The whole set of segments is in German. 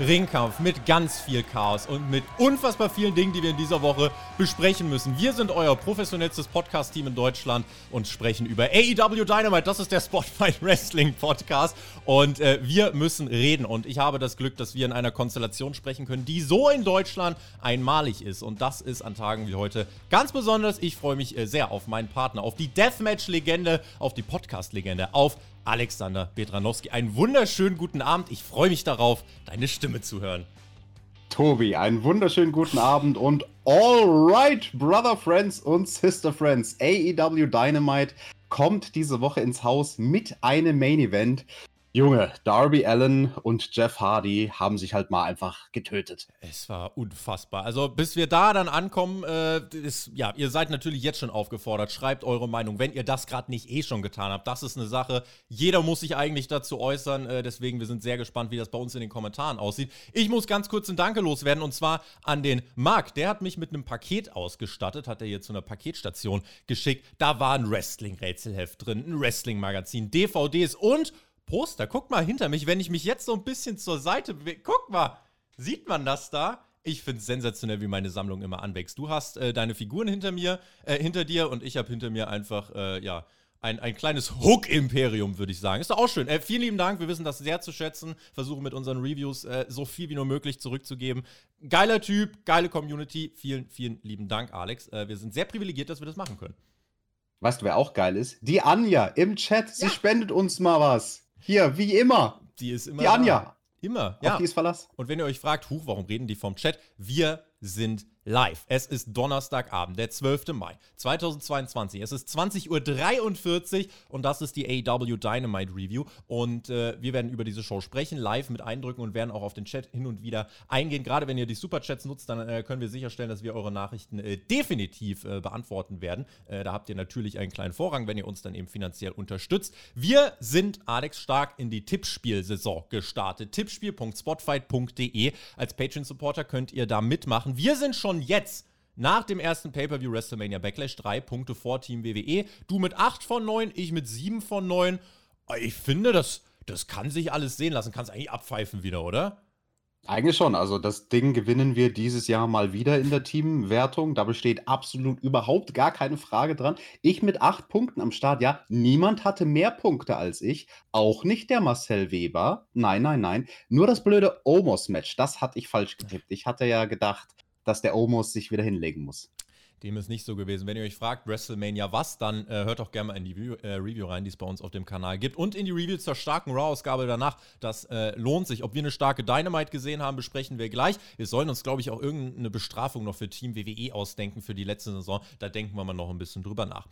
Ringkampf mit ganz viel Chaos und mit unfassbar vielen Dingen, die wir in dieser Woche besprechen müssen. Wir sind euer professionellstes Podcast-Team in Deutschland und sprechen über AEW Dynamite. Das ist der Spotlight Wrestling Podcast und äh, wir müssen reden. Und ich habe das Glück, dass wir in einer Konstellation sprechen können, die so in Deutschland einmalig ist. Und das ist an Tagen wie heute ganz besonders. Ich freue mich äh, sehr auf meinen Partner, auf die Deathmatch-Legende, auf die Podcast-Legende, auf Alexander Petranowski. Einen wunderschönen guten Abend. Ich freue mich darauf, deine Stimme zu hören. Tobi, einen wunderschönen guten Abend und all right, Brother Friends und Sister Friends. AEW Dynamite kommt diese Woche ins Haus mit einem Main Event. Junge, Darby Allen und Jeff Hardy haben sich halt mal einfach getötet. Es war unfassbar. Also bis wir da dann ankommen, äh, ist, ja, ihr seid natürlich jetzt schon aufgefordert. Schreibt eure Meinung, wenn ihr das gerade nicht eh schon getan habt. Das ist eine Sache. Jeder muss sich eigentlich dazu äußern. Äh, deswegen, wir sind sehr gespannt, wie das bei uns in den Kommentaren aussieht. Ich muss ganz kurz ein Danke loswerden und zwar an den Marc. Der hat mich mit einem Paket ausgestattet, hat er hier zu einer Paketstation geschickt. Da war ein Wrestling-Rätselheft drin, ein Wrestling-Magazin, DVDs und Poster. Guck mal hinter mich, wenn ich mich jetzt so ein bisschen zur Seite bewege. Guck mal, sieht man das da? Ich finde es sensationell, wie meine Sammlung immer anwächst. Du hast äh, deine Figuren hinter mir, äh, hinter dir und ich habe hinter mir einfach, äh, ja, ein, ein kleines Hook-Imperium, würde ich sagen. Ist doch auch schön. Äh, vielen lieben Dank, wir wissen das sehr zu schätzen. Versuchen mit unseren Reviews äh, so viel wie nur möglich zurückzugeben. Geiler Typ, geile Community. Vielen, vielen lieben Dank, Alex. Äh, wir sind sehr privilegiert, dass wir das machen können. Weißt du, wer auch geil ist? Die Anja im Chat. Sie ja. spendet uns mal was. Hier, wie immer. Die ist immer. Die Anja. Da. Immer, ja. Auf die ist Verlass. Und wenn ihr euch fragt, huch, warum reden die vom Chat? Wir sind live. Es ist Donnerstagabend, der 12. Mai 2022. Es ist 20.43 Uhr und das ist die AW Dynamite Review. Und äh, wir werden über diese Show sprechen, live mit Eindrücken und werden auch auf den Chat hin und wieder eingehen. Gerade wenn ihr die Superchats nutzt, dann äh, können wir sicherstellen, dass wir eure Nachrichten äh, definitiv äh, beantworten werden. Äh, da habt ihr natürlich einen kleinen Vorrang, wenn ihr uns dann eben finanziell unterstützt. Wir sind Alex Stark in die Tippspielsaison gestartet. Tippspiel.spotfight.de. Als Patreon-Supporter könnt ihr da mitmachen. Wir sind schon jetzt nach dem ersten Pay-Per-View WrestleMania Backlash drei Punkte vor Team WWE. Du mit 8 von 9, ich mit 7 von 9. Ich finde, das, das kann sich alles sehen lassen. Kannst eigentlich abpfeifen wieder, oder? Eigentlich schon. Also das Ding gewinnen wir dieses Jahr mal wieder in der Teamwertung. Da besteht absolut überhaupt gar keine Frage dran. Ich mit acht Punkten am Start. Ja, niemand hatte mehr Punkte als ich. Auch nicht der Marcel Weber. Nein, nein, nein. Nur das blöde Omos-Match. Das hatte ich falsch getippt. Ich hatte ja gedacht, dass der Omos sich wieder hinlegen muss. Dem ist nicht so gewesen. Wenn ihr euch fragt, WrestleMania was, dann äh, hört doch gerne mal in die Review, äh, Review rein, die es bei uns auf dem Kanal gibt. Und in die Review zur starken Raw-Ausgabe danach. Das äh, lohnt sich. Ob wir eine starke Dynamite gesehen haben, besprechen wir gleich. Wir sollen uns, glaube ich, auch irgendeine Bestrafung noch für Team WWE ausdenken für die letzte Saison. Da denken wir mal noch ein bisschen drüber nach.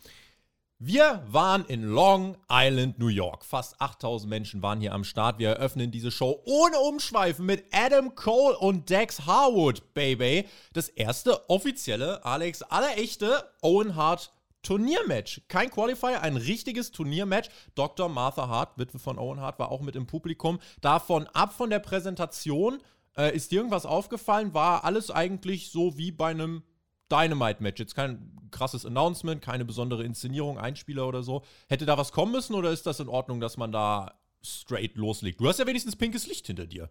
Wir waren in Long Island, New York. Fast 8000 Menschen waren hier am Start. Wir eröffnen diese Show ohne Umschweifen mit Adam Cole und Dex Harwood, Baby. Das erste offizielle, Alex, allerechte Owen Hart Turniermatch. Kein Qualifier, ein richtiges Turniermatch. Dr. Martha Hart, Witwe von Owen Hart, war auch mit im Publikum. Davon ab von der Präsentation. Äh, ist dir irgendwas aufgefallen? War alles eigentlich so wie bei einem Dynamite-Match. Jetzt kein krasses Announcement, keine besondere Inszenierung, Einspieler oder so. Hätte da was kommen müssen oder ist das in Ordnung, dass man da straight loslegt? Du hast ja wenigstens pinkes Licht hinter dir.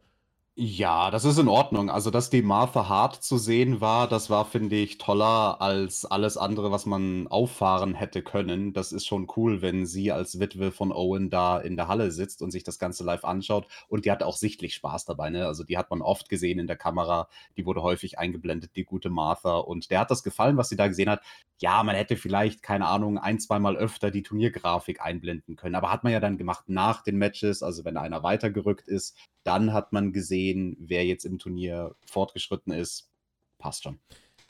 Ja, das ist in Ordnung. Also, dass die Martha Hart zu sehen war, das war, finde ich, toller als alles andere, was man auffahren hätte können. Das ist schon cool, wenn sie als Witwe von Owen da in der Halle sitzt und sich das Ganze live anschaut. Und die hat auch sichtlich Spaß dabei, ne? Also, die hat man oft gesehen in der Kamera. Die wurde häufig eingeblendet, die gute Martha. Und der hat das gefallen, was sie da gesehen hat. Ja, man hätte vielleicht, keine Ahnung, ein, zweimal öfter die Turniergrafik einblenden können. Aber hat man ja dann gemacht nach den Matches, also wenn einer weitergerückt ist dann hat man gesehen, wer jetzt im Turnier fortgeschritten ist. Passt schon.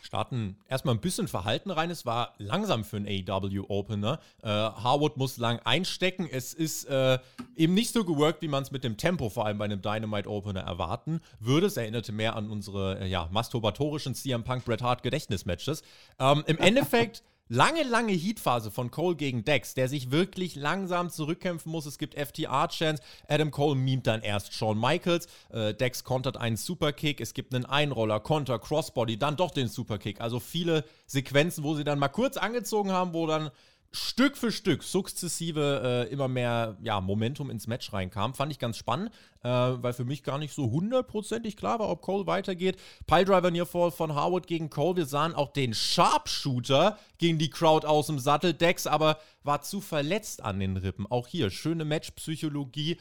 starten erstmal ein bisschen Verhalten rein. Es war langsam für einen AEW-Opener. Äh, Harwood muss lang einstecken. Es ist äh, eben nicht so geworkt, wie man es mit dem Tempo vor allem bei einem Dynamite-Opener erwarten würde. Es erinnerte mehr an unsere äh, ja, masturbatorischen CM Punk Bret Hart Gedächtnismatches. Ähm, Im Endeffekt lange, lange Heatphase von Cole gegen Dex, der sich wirklich langsam zurückkämpfen muss. Es gibt FTR-Chance. Adam Cole mimt dann erst Shawn Michaels. Äh, Dex kontert einen Superkick. Es gibt einen Einroller, Konter, Crossbody, dann doch den Superkick. Also viele Sequenzen, wo sie dann mal kurz angezogen haben, wo dann Stück für Stück sukzessive äh, immer mehr ja, Momentum ins Match reinkam. Fand ich ganz spannend, äh, weil für mich gar nicht so hundertprozentig klar war, ob Cole weitergeht. Piledriver Nearfall von Harwood gegen Cole. Wir sahen auch den Sharpshooter gegen die Crowd aus dem Sattel. Dex aber war zu verletzt an den Rippen. Auch hier schöne Matchpsychologie.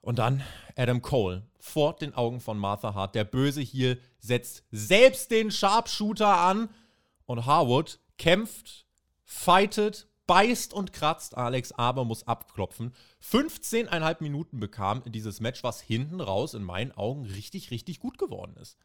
Und dann Adam Cole vor den Augen von Martha Hart. Der Böse hier setzt selbst den Sharpshooter an. Und Harwood kämpft, fightet, beißt und kratzt. Alex aber muss abklopfen. 15,5 Minuten bekam dieses Match, was hinten raus in meinen Augen richtig, richtig gut geworden ist.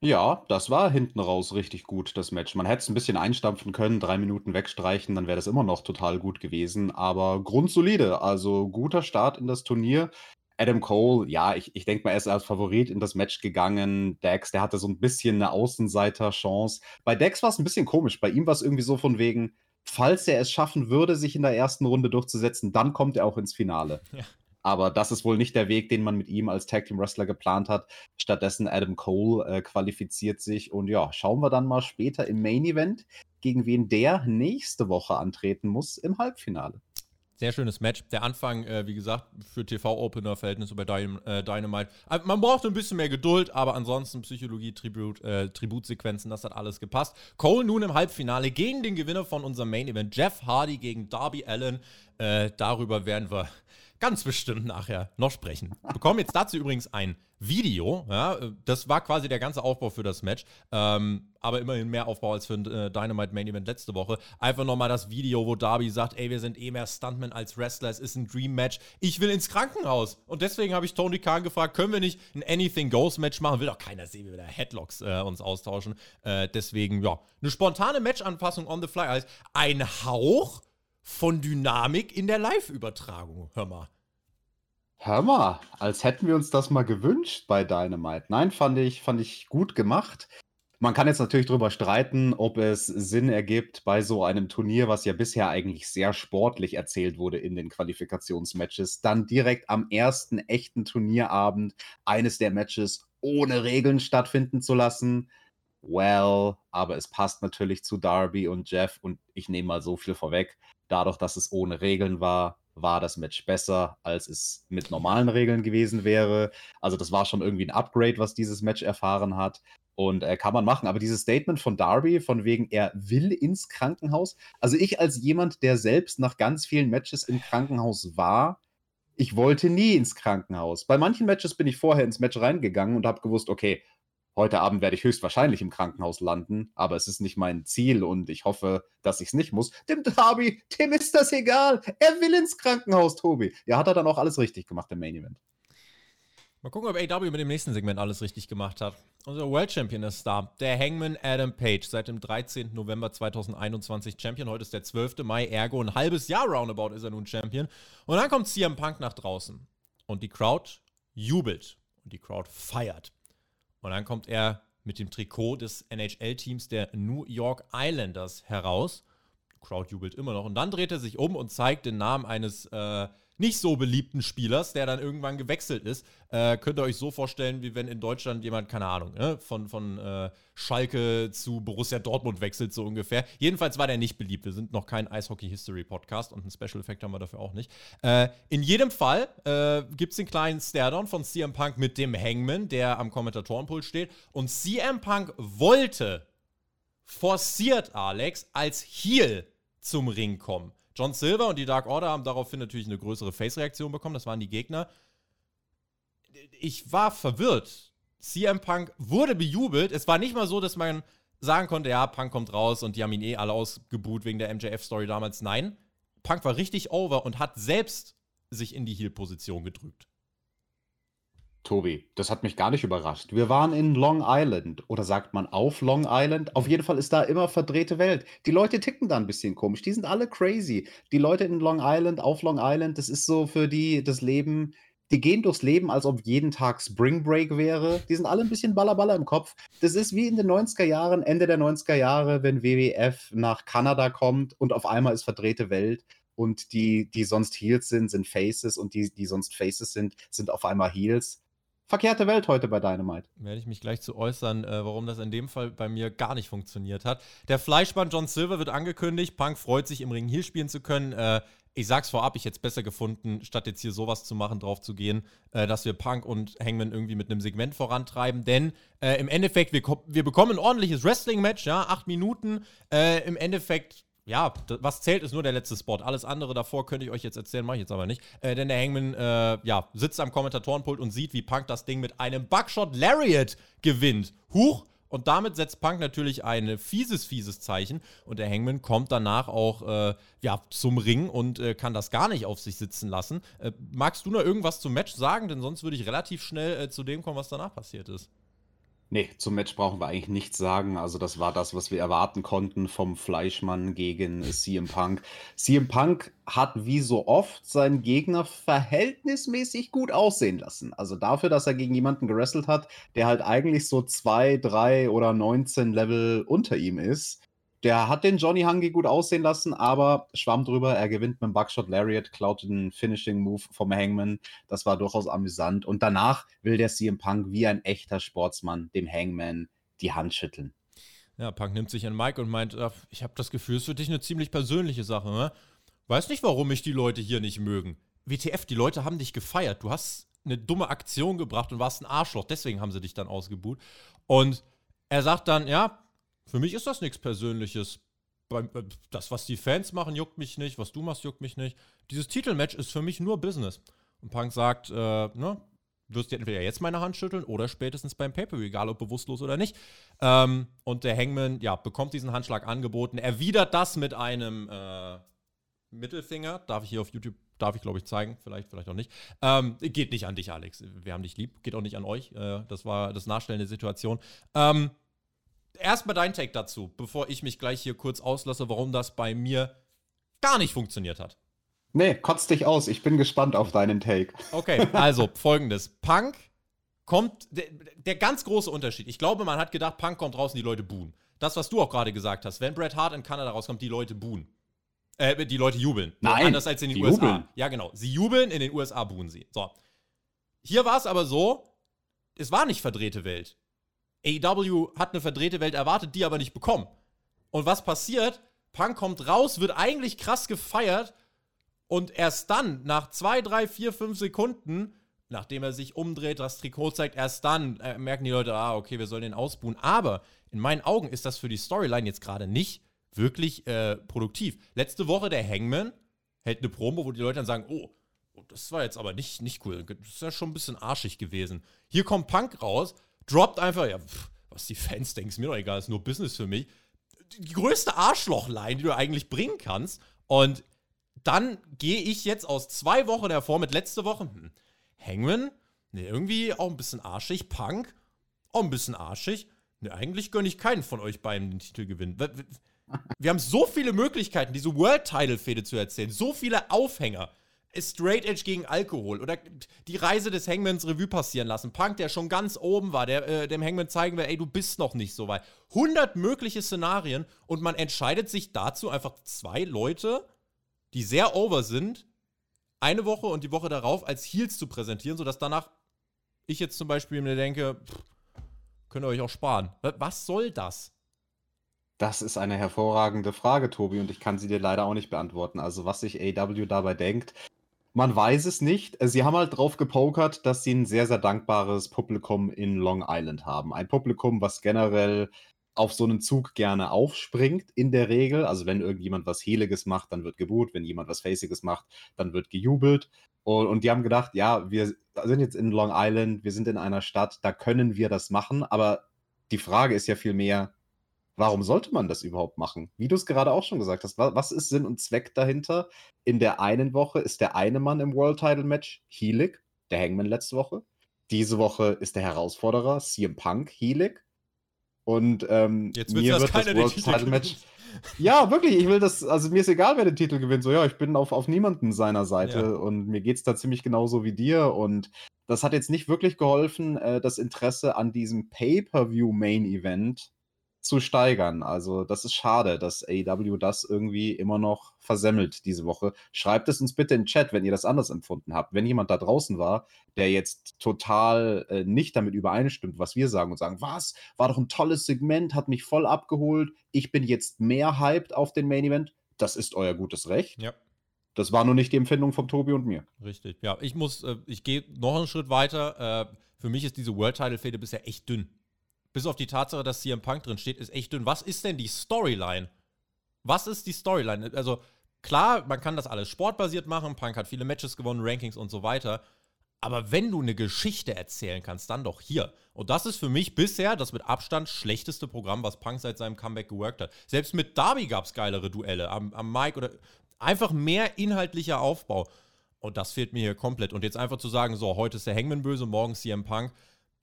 Ja, das war hinten raus richtig gut, das Match. Man hätte es ein bisschen einstampfen können, drei Minuten wegstreichen, dann wäre das immer noch total gut gewesen. Aber grundsolide, also guter Start in das Turnier. Adam Cole, ja, ich, ich denke mal, er ist als Favorit in das Match gegangen. Dex, der hatte so ein bisschen eine Außenseiter-Chance. Bei Dex war es ein bisschen komisch. Bei ihm war es irgendwie so von wegen, falls er es schaffen würde, sich in der ersten Runde durchzusetzen, dann kommt er auch ins Finale. Ja. Aber das ist wohl nicht der Weg, den man mit ihm als Tag Team Wrestler geplant hat. Stattdessen Adam Cole äh, qualifiziert sich und ja, schauen wir dann mal später im Main Event, gegen wen der nächste Woche antreten muss im Halbfinale. Sehr schönes Match. Der Anfang, äh, wie gesagt, für TV-Opener-Verhältnisse bei äh, Dynamite. Äh, man braucht ein bisschen mehr Geduld, aber ansonsten Psychologie, Tribut, äh, Tributsequenzen, das hat alles gepasst. Cole nun im Halbfinale gegen den Gewinner von unserem Main-Event, Jeff Hardy gegen Darby Allen. Äh, darüber werden wir ganz bestimmt nachher noch sprechen. Wir bekommen jetzt dazu übrigens ein Video. Ja, das war quasi der ganze Aufbau für das Match. Ähm, aber immerhin mehr Aufbau als für ein äh, Dynamite Main Event letzte Woche. Einfach nochmal das Video, wo Darby sagt: Ey, wir sind eh mehr Stuntmen als Wrestler. Es ist ein Dream Match. Ich will ins Krankenhaus. Und deswegen habe ich Tony Khan gefragt: Können wir nicht ein Anything Goes Match machen? Will doch keiner sehen, wie wir da Headlocks äh, uns austauschen. Äh, deswegen, ja, eine spontane Match-Anpassung on the fly. Also ein Hauch von Dynamik in der Live-Übertragung. Hör mal. Hör mal, als hätten wir uns das mal gewünscht bei Dynamite. Nein, fand ich, fand ich gut gemacht. Man kann jetzt natürlich darüber streiten, ob es Sinn ergibt bei so einem Turnier, was ja bisher eigentlich sehr sportlich erzählt wurde in den Qualifikationsmatches, dann direkt am ersten echten Turnierabend eines der Matches ohne Regeln stattfinden zu lassen. Well, aber es passt natürlich zu Darby und Jeff und ich nehme mal so viel vorweg. Dadurch, dass es ohne Regeln war, war das Match besser, als es mit normalen Regeln gewesen wäre. Also das war schon irgendwie ein Upgrade, was dieses Match erfahren hat. Und äh, kann man machen. Aber dieses Statement von Darby, von wegen, er will ins Krankenhaus. Also ich als jemand, der selbst nach ganz vielen Matches im Krankenhaus war, ich wollte nie ins Krankenhaus. Bei manchen Matches bin ich vorher ins Match reingegangen und habe gewusst, okay, Heute Abend werde ich höchstwahrscheinlich im Krankenhaus landen, aber es ist nicht mein Ziel und ich hoffe, dass ich es nicht muss. Dem Darby, dem ist das egal. Er will ins Krankenhaus, Tobi. Ja, hat er dann auch alles richtig gemacht im Main Event. Mal gucken, ob AW mit dem nächsten Segment alles richtig gemacht hat. Unser World Champion ist da. Der Hangman Adam Page, seit dem 13. November 2021 Champion. Heute ist der 12. Mai, ergo ein halbes Jahr roundabout ist er nun Champion. Und dann kommt CM Punk nach draußen. Und die Crowd jubelt. Und die Crowd feiert. Und dann kommt er mit dem Trikot des NHL-Teams der New York Islanders heraus. Crowd jubelt immer noch. Und dann dreht er sich um und zeigt den Namen eines äh, nicht so beliebten Spielers, der dann irgendwann gewechselt ist. Äh, könnt ihr euch so vorstellen, wie wenn in Deutschland jemand, keine Ahnung, ne, von, von äh, Schalke zu Borussia Dortmund wechselt, so ungefähr. Jedenfalls war der nicht beliebt. Wir sind noch kein Eishockey-History-Podcast und einen Special Effect haben wir dafür auch nicht. Äh, in jedem Fall äh, gibt es den kleinen Stairdown von CM Punk mit dem Hangman, der am Kommentatorenpult steht. Und CM Punk wollte forciert Alex als Heel zum Ring kommen. John Silver und die Dark Order haben daraufhin natürlich eine größere Face-Reaktion bekommen. Das waren die Gegner. Ich war verwirrt. CM Punk wurde bejubelt. Es war nicht mal so, dass man sagen konnte, ja, Punk kommt raus und die haben ihn eh alle ausgebuht wegen der MJF-Story damals. Nein, Punk war richtig over und hat selbst sich in die Heel-Position gedrückt. Tobi, das hat mich gar nicht überrascht. Wir waren in Long Island oder sagt man auf Long Island? Auf jeden Fall ist da immer verdrehte Welt. Die Leute ticken da ein bisschen komisch. Die sind alle crazy. Die Leute in Long Island, auf Long Island, das ist so für die das Leben. Die gehen durchs Leben, als ob jeden Tag Spring Break wäre. Die sind alle ein bisschen ballerballer im Kopf. Das ist wie in den 90er Jahren, Ende der 90er Jahre, wenn WWF nach Kanada kommt und auf einmal ist verdrehte Welt und die, die sonst Heels sind, sind Faces und die, die sonst Faces sind, sind auf einmal Heels verkehrte Welt heute bei Dynamite. Werde ich mich gleich zu äußern, äh, warum das in dem Fall bei mir gar nicht funktioniert hat. Der Fleischband John Silver wird angekündigt. Punk freut sich, im Ring hier spielen zu können. Äh, ich sag's vorab, ich hätte es besser gefunden, statt jetzt hier sowas zu machen, drauf zu gehen, äh, dass wir Punk und Hangman irgendwie mit einem Segment vorantreiben. Denn äh, im Endeffekt, wir, wir bekommen ein ordentliches Wrestling-Match, ja, acht Minuten. Äh, Im Endeffekt ja, was zählt, ist nur der letzte Spot. Alles andere davor könnte ich euch jetzt erzählen, mache ich jetzt aber nicht. Äh, denn der Hangman äh, ja, sitzt am Kommentatorenpult und sieht, wie Punk das Ding mit einem Buckshot Lariat gewinnt. Huch! Und damit setzt Punk natürlich ein fieses, fieses Zeichen. Und der Hangman kommt danach auch äh, ja, zum Ring und äh, kann das gar nicht auf sich sitzen lassen. Äh, magst du noch irgendwas zum Match sagen? Denn sonst würde ich relativ schnell äh, zu dem kommen, was danach passiert ist. Nee, zum Match brauchen wir eigentlich nichts sagen. Also, das war das, was wir erwarten konnten vom Fleischmann gegen CM Punk. CM Punk hat wie so oft seinen Gegner verhältnismäßig gut aussehen lassen. Also dafür, dass er gegen jemanden gewrestelt hat, der halt eigentlich so zwei, drei oder 19 Level unter ihm ist, der hat den Johnny Hungy gut aussehen lassen, aber schwamm drüber. Er gewinnt mit dem Buckshot Lariat, klaut den Finishing Move vom Hangman. Das war durchaus amüsant. Und danach will der CM Punk wie ein echter Sportsmann dem Hangman die Hand schütteln. Ja, Punk nimmt sich an Mike und meint, ich habe das Gefühl, es ist für dich eine ziemlich persönliche Sache. Ne? Weiß nicht, warum mich die Leute hier nicht mögen. WTF, die Leute haben dich gefeiert. Du hast eine dumme Aktion gebracht und warst ein Arschloch. Deswegen haben sie dich dann ausgebuht. Und er sagt dann, ja, für mich ist das nichts Persönliches. Äh, das, was die Fans machen, juckt mich nicht. Was du machst, juckt mich nicht. Dieses Titelmatch ist für mich nur Business. Und Punk sagt, äh, ne, wirst du entweder jetzt meine Hand schütteln oder spätestens beim Paper, egal ob bewusstlos oder nicht. Ähm, und der Hangman, ja, bekommt diesen Handschlag angeboten, erwidert das mit einem äh, Mittelfinger. Darf ich hier auf YouTube, darf ich glaube ich zeigen, vielleicht, vielleicht auch nicht. Ähm, geht nicht an dich, Alex. Wir haben dich lieb. Geht auch nicht an euch. Äh, das war das nachstellende Situation. Ähm, erstmal dein Take dazu, bevor ich mich gleich hier kurz auslasse, warum das bei mir gar nicht funktioniert hat. Nee, kotz dich aus. Ich bin gespannt auf deinen Take. Okay, also folgendes. Punk kommt, der, der, ganz große Unterschied. Ich glaube, man hat gedacht, Punk kommt raus und die Leute buhen. Das, was du auch gerade gesagt hast. Wenn Bret Hart in Kanada rauskommt, die Leute buhen. Äh, die Leute jubeln. Nein. Anders als in den USA. Jubeln. Ja, genau. Sie jubeln, in den USA buhen sie. So. Hier war es aber so, es war nicht verdrehte Welt. AEW hat eine verdrehte Welt erwartet, die aber nicht bekommen. Und was passiert? Punk kommt raus, wird eigentlich krass gefeiert und erst dann, nach zwei, drei, vier, fünf Sekunden, nachdem er sich umdreht, das Trikot zeigt, erst dann äh, merken die Leute, ah, okay, wir sollen den ausbuhen. Aber in meinen Augen ist das für die Storyline jetzt gerade nicht wirklich äh, produktiv. Letzte Woche der Hangman hält eine Promo, wo die Leute dann sagen, oh, das war jetzt aber nicht, nicht cool. Das ist ja schon ein bisschen arschig gewesen. Hier kommt Punk raus, droppt einfach, ja, pff, was die Fans denken, ist mir doch egal, ist nur Business für mich. Die größte Arschlochline, die du eigentlich bringen kannst. Und dann gehe ich jetzt aus zwei Wochen hervor mit letzte Woche. Hm, Hangman, ne, irgendwie auch ein bisschen arschig. Punk, auch ein bisschen arschig. Ne, eigentlich gönne ich keinen von euch beiden den Titel gewinnen. Wir haben so viele Möglichkeiten, diese World-Title-Fehde zu erzählen. So viele Aufhänger. Straight Edge gegen Alkohol oder die Reise des Hangmans Revue passieren lassen. Punk, der schon ganz oben war, der äh, dem Hangman zeigen will, ey, du bist noch nicht so weit. 100 mögliche Szenarien und man entscheidet sich dazu, einfach zwei Leute, die sehr over sind, eine Woche und die Woche darauf als Heels zu präsentieren, sodass danach ich jetzt zum Beispiel mir denke, pff, könnt ihr euch auch sparen. Was soll das? Das ist eine hervorragende Frage, Tobi, und ich kann sie dir leider auch nicht beantworten. Also, was sich AW dabei denkt, man weiß es nicht. Äh, sie haben halt drauf gepokert, dass sie ein sehr, sehr dankbares Publikum in Long Island haben. Ein Publikum, was generell auf so einen Zug gerne aufspringt, in der Regel. Also wenn irgendjemand was Heeliges macht, dann wird geboot. Wenn jemand was Faciges macht, dann wird gejubelt. Und, und die haben gedacht, ja, wir sind jetzt in Long Island, wir sind in einer Stadt, da können wir das machen. Aber die Frage ist ja viel mehr, warum sollte man das überhaupt machen? Wie du es gerade auch schon gesagt hast, was ist Sinn und Zweck dahinter? In der einen Woche ist der eine Mann im World Title Match Heelig, der Hangman letzte Woche. Diese Woche ist der Herausforderer CM Punk Helig. Und ähm, Jetzt mir wird das World Title Match. Ja, wirklich, ich will das, also mir ist egal, wer den Titel gewinnt. So, ja, ich bin auf, auf niemanden seiner Seite ja. und mir geht es da ziemlich genauso wie dir. Und das hat jetzt nicht wirklich geholfen, äh, das Interesse an diesem Pay-Per-View-Main-Event zu steigern. Also, das ist schade, dass AEW das irgendwie immer noch versemmelt diese Woche. Schreibt es uns bitte in den Chat, wenn ihr das anders empfunden habt. Wenn jemand da draußen war, der jetzt total äh, nicht damit übereinstimmt, was wir sagen und sagen, was, war doch ein tolles Segment, hat mich voll abgeholt, ich bin jetzt mehr hyped auf den Main Event. Das ist euer gutes Recht. Ja. Das war nur nicht die Empfindung von Tobi und mir. Richtig. Ja, ich muss, äh, ich gehe noch einen Schritt weiter. Äh, für mich ist diese World Title Fehde bisher echt dünn bis auf die Tatsache, dass CM Punk drin steht, ist echt dünn. Was ist denn die Storyline? Was ist die Storyline? Also, klar, man kann das alles sportbasiert machen. Punk hat viele Matches gewonnen, Rankings und so weiter. Aber wenn du eine Geschichte erzählen kannst, dann doch hier. Und das ist für mich bisher das mit Abstand schlechteste Programm, was Punk seit seinem Comeback geworkt hat. Selbst mit Darby gab es geilere Duelle am, am Mike oder einfach mehr inhaltlicher Aufbau. Und das fehlt mir hier komplett. Und jetzt einfach zu sagen, so, heute ist der Hangman böse, morgen CM Punk.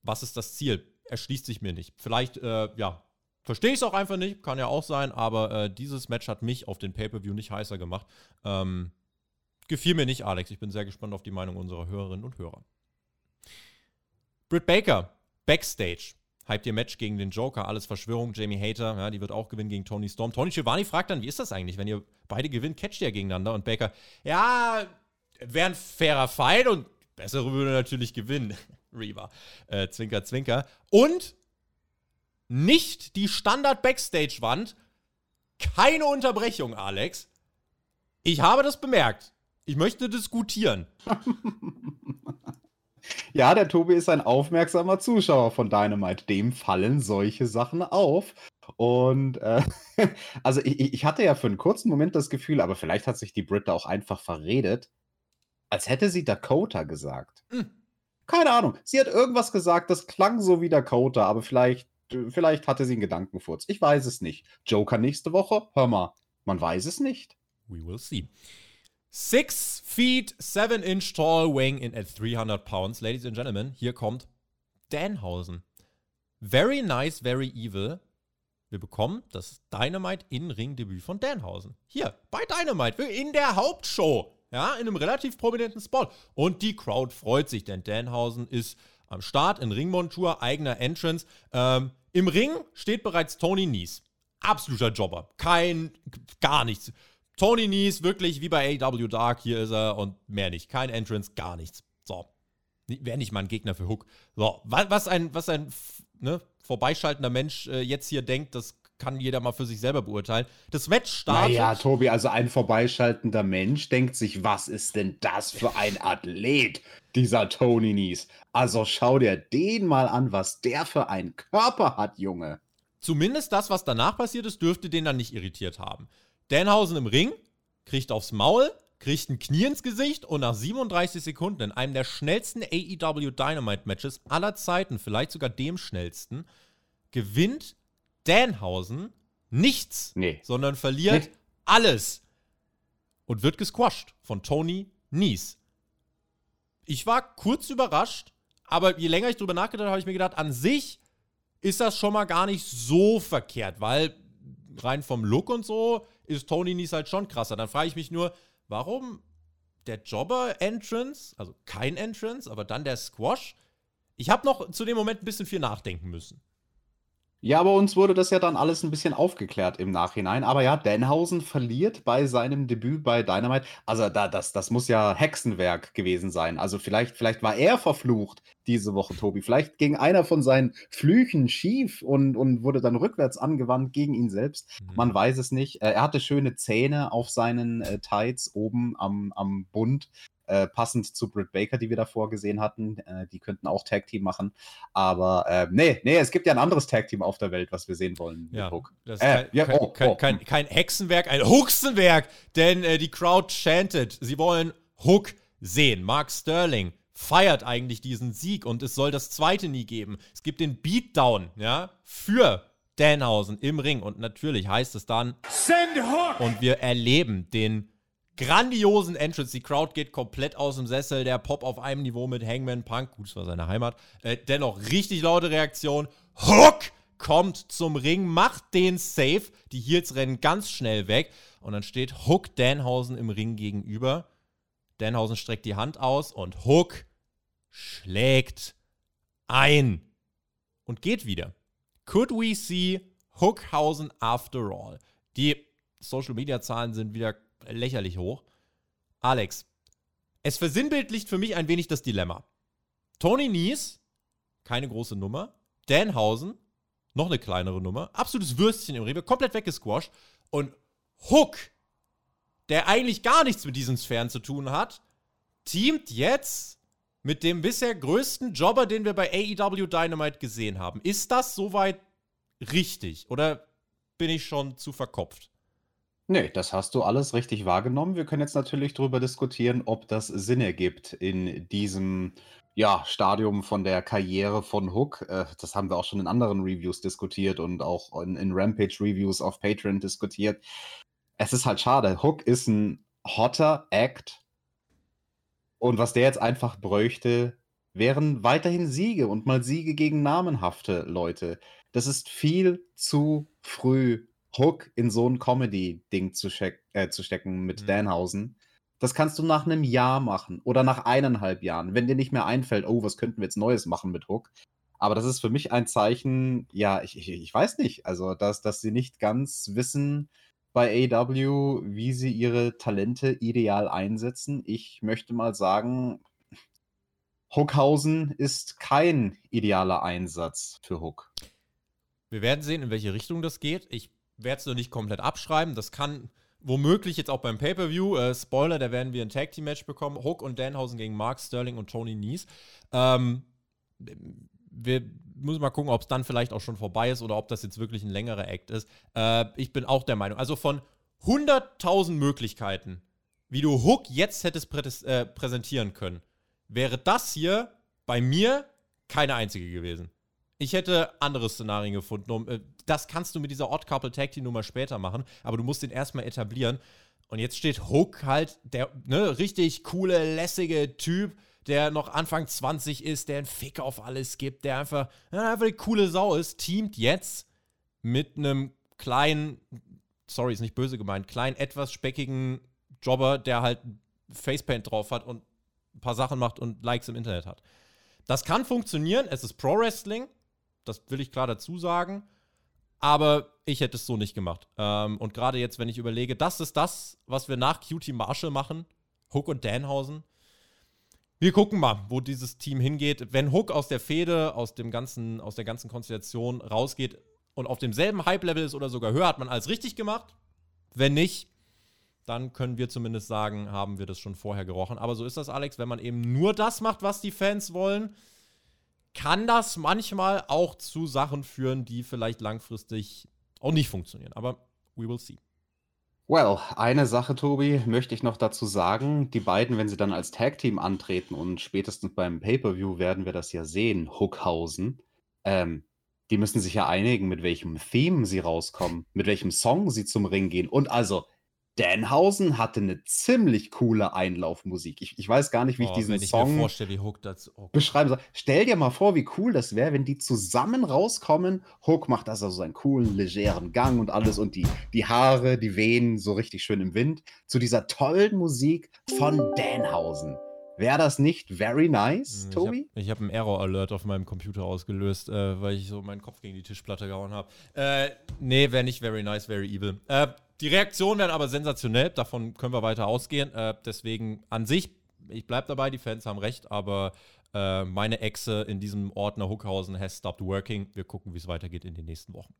Was ist das Ziel? Erschließt sich mir nicht. Vielleicht, äh, ja, verstehe ich es auch einfach nicht, kann ja auch sein, aber äh, dieses Match hat mich auf den Pay-Per-View nicht heißer gemacht. Ähm, gefiel mir nicht, Alex. Ich bin sehr gespannt auf die Meinung unserer Hörerinnen und Hörer. Britt Baker, Backstage. Hype ihr Match gegen den Joker, alles Verschwörung, Jamie Hater, ja, die wird auch gewinnen gegen Tony Storm. Tony Schiavone fragt dann, wie ist das eigentlich, wenn ihr beide gewinnt, catcht ihr gegeneinander? Und Baker, ja, wäre ein fairer Fight und bessere würde natürlich gewinnen. Reaver. Äh, zwinker, zwinker. Und nicht die Standard-Backstage-Wand. Keine Unterbrechung, Alex. Ich habe das bemerkt. Ich möchte diskutieren. ja, der Tobi ist ein aufmerksamer Zuschauer von Dynamite. Dem fallen solche Sachen auf. Und äh, also ich, ich, hatte ja für einen kurzen Moment das Gefühl, aber vielleicht hat sich die Britta auch einfach verredet, als hätte sie Dakota gesagt. Mhm. Keine Ahnung. Sie hat irgendwas gesagt, das klang so wie Dakota, aber vielleicht, vielleicht hatte sie einen Gedankenfurz. Ich weiß es nicht. Joker nächste Woche? Hör mal, man weiß es nicht. We will see. Six feet, seven inch tall, weighing in at 300 pounds. Ladies and Gentlemen, hier kommt Danhausen. Very nice, very evil. Wir bekommen das Dynamite-In-Ring-Debüt von Danhausen. Hier, bei Dynamite, in der Hauptshow. Ja, in einem relativ prominenten Spot. Und die Crowd freut sich, denn Danhausen ist am Start in Ringmontur, eigener Entrance. Ähm, Im Ring steht bereits Tony Nies. Absoluter Jobber. Kein, gar nichts. Tony Nies, wirklich wie bei AW Dark, hier ist er und mehr nicht. Kein Entrance, gar nichts. So. Wäre nicht mal ein Gegner für Hook. So, was ein, was ein ne, vorbeischaltender Mensch äh, jetzt hier denkt, das kann jeder mal für sich selber beurteilen. Das Match startet. Ja, Tobi, also ein vorbeischaltender Mensch denkt sich, was ist denn das für ein Athlet, dieser Tony Nies? Also schau dir den mal an, was der für einen Körper hat, Junge. Zumindest das, was danach passiert ist, dürfte den dann nicht irritiert haben. Danhausen im Ring, kriegt aufs Maul, kriegt ein Knie ins Gesicht und nach 37 Sekunden in einem der schnellsten AEW Dynamite Matches aller Zeiten, vielleicht sogar dem schnellsten, gewinnt Danhausen nichts, nee. sondern verliert nee. alles und wird gesquashed von Tony Nies. Ich war kurz überrascht, aber je länger ich drüber nachgedacht habe, habe ich mir gedacht, an sich ist das schon mal gar nicht so verkehrt, weil rein vom Look und so ist Tony Nies halt schon krasser. Dann frage ich mich nur, warum der Jobber-Entrance, also kein Entrance, aber dann der Squash? Ich habe noch zu dem Moment ein bisschen viel nachdenken müssen. Ja, aber uns wurde das ja dann alles ein bisschen aufgeklärt im Nachhinein. Aber ja, Danhausen verliert bei seinem Debüt bei Dynamite. Also da, das, das muss ja Hexenwerk gewesen sein. Also vielleicht, vielleicht war er verflucht diese Woche, Tobi. Vielleicht ging einer von seinen Flüchen schief und, und wurde dann rückwärts angewandt gegen ihn selbst. Mhm. Man weiß es nicht. Äh, er hatte schöne Zähne auf seinen äh, Tights oben am, am Bund. Äh, passend zu Britt Baker, die wir davor gesehen hatten. Äh, die könnten auch Tag Team machen. Aber äh, nee, nee, es gibt ja ein anderes Tag Team auf der Welt, was wir sehen wollen. Ja, das ist äh, kein, ja, oh, kein, oh. Kein, kein, Hexenwerk, ein Huxenwerk, denn äh, die Crowd chantet. Sie wollen Hook sehen. Mark Sterling feiert eigentlich diesen Sieg und es soll das zweite nie geben. Es gibt den Beatdown, ja, für Danhausen im Ring und natürlich heißt es dann Send Hook! Und wir erleben den grandiosen Entrance. Die Crowd geht komplett aus dem Sessel. Der Pop auf einem Niveau mit Hangman Punk. Gut, das war seine Heimat. Äh, dennoch richtig laute Reaktion. Hook kommt zum Ring, macht den Safe. Die Heels rennen ganz schnell weg. Und dann steht Hook Danhausen im Ring gegenüber. Danhausen streckt die Hand aus und Hook schlägt ein und geht wieder. Could we see Hookhausen after all? Die Social Media Zahlen sind wieder lächerlich hoch. Alex, es versinnbildlicht für mich ein wenig das Dilemma. Tony Nies, keine große Nummer. Danhausen, noch eine kleinere Nummer. Absolutes Würstchen im Rewe, komplett weggesquasht. Und Hook, der eigentlich gar nichts mit diesen Sphären zu tun hat, teamt jetzt mit dem bisher größten Jobber, den wir bei AEW Dynamite gesehen haben. Ist das soweit richtig oder bin ich schon zu verkopft? Nee, das hast du alles richtig wahrgenommen. Wir können jetzt natürlich darüber diskutieren, ob das Sinn ergibt in diesem ja, Stadium von der Karriere von Hook. Äh, das haben wir auch schon in anderen Reviews diskutiert und auch in, in Rampage-Reviews auf Patreon diskutiert. Es ist halt schade. Hook ist ein hotter Act. Und was der jetzt einfach bräuchte, wären weiterhin Siege und mal Siege gegen namenhafte Leute. Das ist viel zu früh Hook in so ein Comedy-Ding zu, äh, zu, stecken mit mhm. Danhausen. Das kannst du nach einem Jahr machen oder nach eineinhalb Jahren, wenn dir nicht mehr einfällt, oh, was könnten wir jetzt Neues machen mit Hook. Aber das ist für mich ein Zeichen, ja, ich, ich, ich weiß nicht, also dass, dass sie nicht ganz wissen bei AW, wie sie ihre Talente ideal einsetzen. Ich möchte mal sagen, Hookhausen ist kein idealer Einsatz für Hook. Wir werden sehen, in welche Richtung das geht. Ich werde es noch nicht komplett abschreiben. Das kann womöglich jetzt auch beim Pay-Per-View, äh, Spoiler, da werden wir ein Tag-Team-Match bekommen. Hook und Danhausen gegen Mark Sterling und Tony Nies. Ähm, wir müssen mal gucken, ob es dann vielleicht auch schon vorbei ist oder ob das jetzt wirklich ein längerer Act ist. Äh, ich bin auch der Meinung, also von 100.000 Möglichkeiten, wie du Hook jetzt hättest prä äh, präsentieren können, wäre das hier bei mir keine einzige gewesen. Ich hätte andere Szenarien gefunden. Um, äh, das kannst du mit dieser Odd Couple Tag Team Nummer später machen, aber du musst den erstmal etablieren. Und jetzt steht Hook halt, der ne, richtig coole, lässige Typ, der noch Anfang 20 ist, der einen Fick auf alles gibt, der einfach, ja, einfach eine coole Sau ist, teamt jetzt mit einem kleinen, sorry, ist nicht böse gemeint, kleinen, etwas speckigen Jobber, der halt Facepaint drauf hat und ein paar Sachen macht und Likes im Internet hat. Das kann funktionieren, es ist Pro Wrestling, das will ich klar dazu sagen. Aber ich hätte es so nicht gemacht. Ähm, und gerade jetzt, wenn ich überlege, das ist das, was wir nach Cutie Marshall machen, Hook und Danhausen. Wir gucken mal, wo dieses Team hingeht. Wenn Hook aus der Fehde, aus, aus der ganzen Konstellation rausgeht und auf demselben Hype-Level ist oder sogar höher, hat man alles richtig gemacht. Wenn nicht, dann können wir zumindest sagen, haben wir das schon vorher gerochen. Aber so ist das, Alex, wenn man eben nur das macht, was die Fans wollen, kann das manchmal auch zu Sachen führen, die vielleicht langfristig auch nicht funktionieren. Aber we will see. Well, eine Sache, Tobi, möchte ich noch dazu sagen. Die beiden, wenn sie dann als Tag-Team antreten und spätestens beim Pay-Per-View werden wir das ja sehen, Hookhausen, ähm, die müssen sich ja einigen, mit welchem Theme sie rauskommen, mit welchem Song sie zum Ring gehen. Und also, Danhausen hatte eine ziemlich coole Einlaufmusik. Ich, ich weiß gar nicht, wie oh, ich diesen wenn ich Song mir vorstelle, wie Hook das oh. beschreiben soll. Stell dir mal vor, wie cool das wäre, wenn die zusammen rauskommen. Hook macht also seinen coolen, legeren Gang und alles und die, die Haare, die wehen so richtig schön im Wind. Zu dieser tollen Musik von Danhausen. Wäre das nicht very nice, Tobi? Ich habe hab einen Error-Alert auf meinem Computer ausgelöst, äh, weil ich so meinen Kopf gegen die Tischplatte gehauen habe. Äh, nee, wäre nicht very nice, very evil. Äh, die Reaktionen werden aber sensationell, davon können wir weiter ausgehen. Äh, deswegen an sich, ich bleibe dabei, die Fans haben recht, aber äh, meine Echse in diesem Ordner Hookhausen has stopped working. Wir gucken, wie es weitergeht in den nächsten Wochen.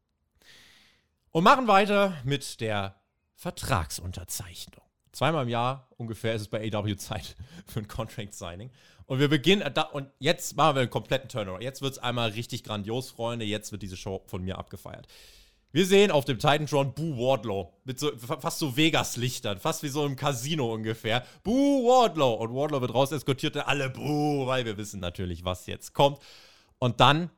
Und machen weiter mit der Vertragsunterzeichnung. Zweimal im Jahr ungefähr ist es bei AW Zeit für ein Contract Signing. Und wir beginnen, und jetzt machen wir einen kompletten Turnaround. Jetzt wird es einmal richtig grandios, Freunde. Jetzt wird diese Show von mir abgefeiert. Wir sehen auf dem Titantron Boo Wardlow mit so fast so Vegas-Lichtern, fast wie so im Casino ungefähr. Boo Wardlow. Und Wardlow wird raus eskortiert, alle Boo, weil wir wissen natürlich, was jetzt kommt. Und dann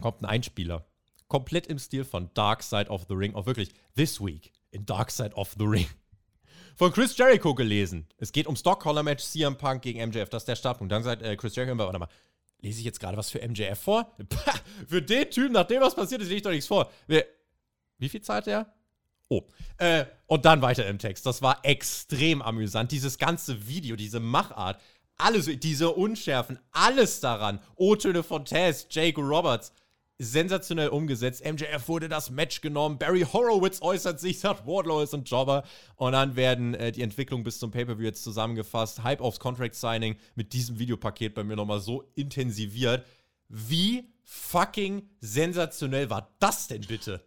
kommt ein Einspieler. Komplett im Stil von Dark Side of the Ring. Auch wirklich, this week in Dark Side of the Ring. Von Chris Jericho gelesen. Es geht um Stockholder-Match CM Punk gegen MJF. Das ist der Startpunkt. Dann sagt äh, Chris Jericho, warte mal, lese ich jetzt gerade was für MJF vor? Pah, für den Typen, nachdem was passiert ist, lese ich doch nichts vor. Wie viel zahlt der? Oh. Äh, und dann weiter im Text. Das war extrem amüsant. Dieses ganze Video, diese Machart, alles, diese Unschärfen, alles daran. O-Töne von Taz, Jake Roberts sensationell umgesetzt. MJF wurde das Match genommen. Barry Horowitz äußert sich, sagt Wardlow ist ein Jobber. Und dann werden äh, die Entwicklungen bis zum Pay-Per-View jetzt zusammengefasst. Hype aufs Contract-Signing mit diesem Videopaket bei mir nochmal so intensiviert. Wie fucking sensationell war das denn bitte?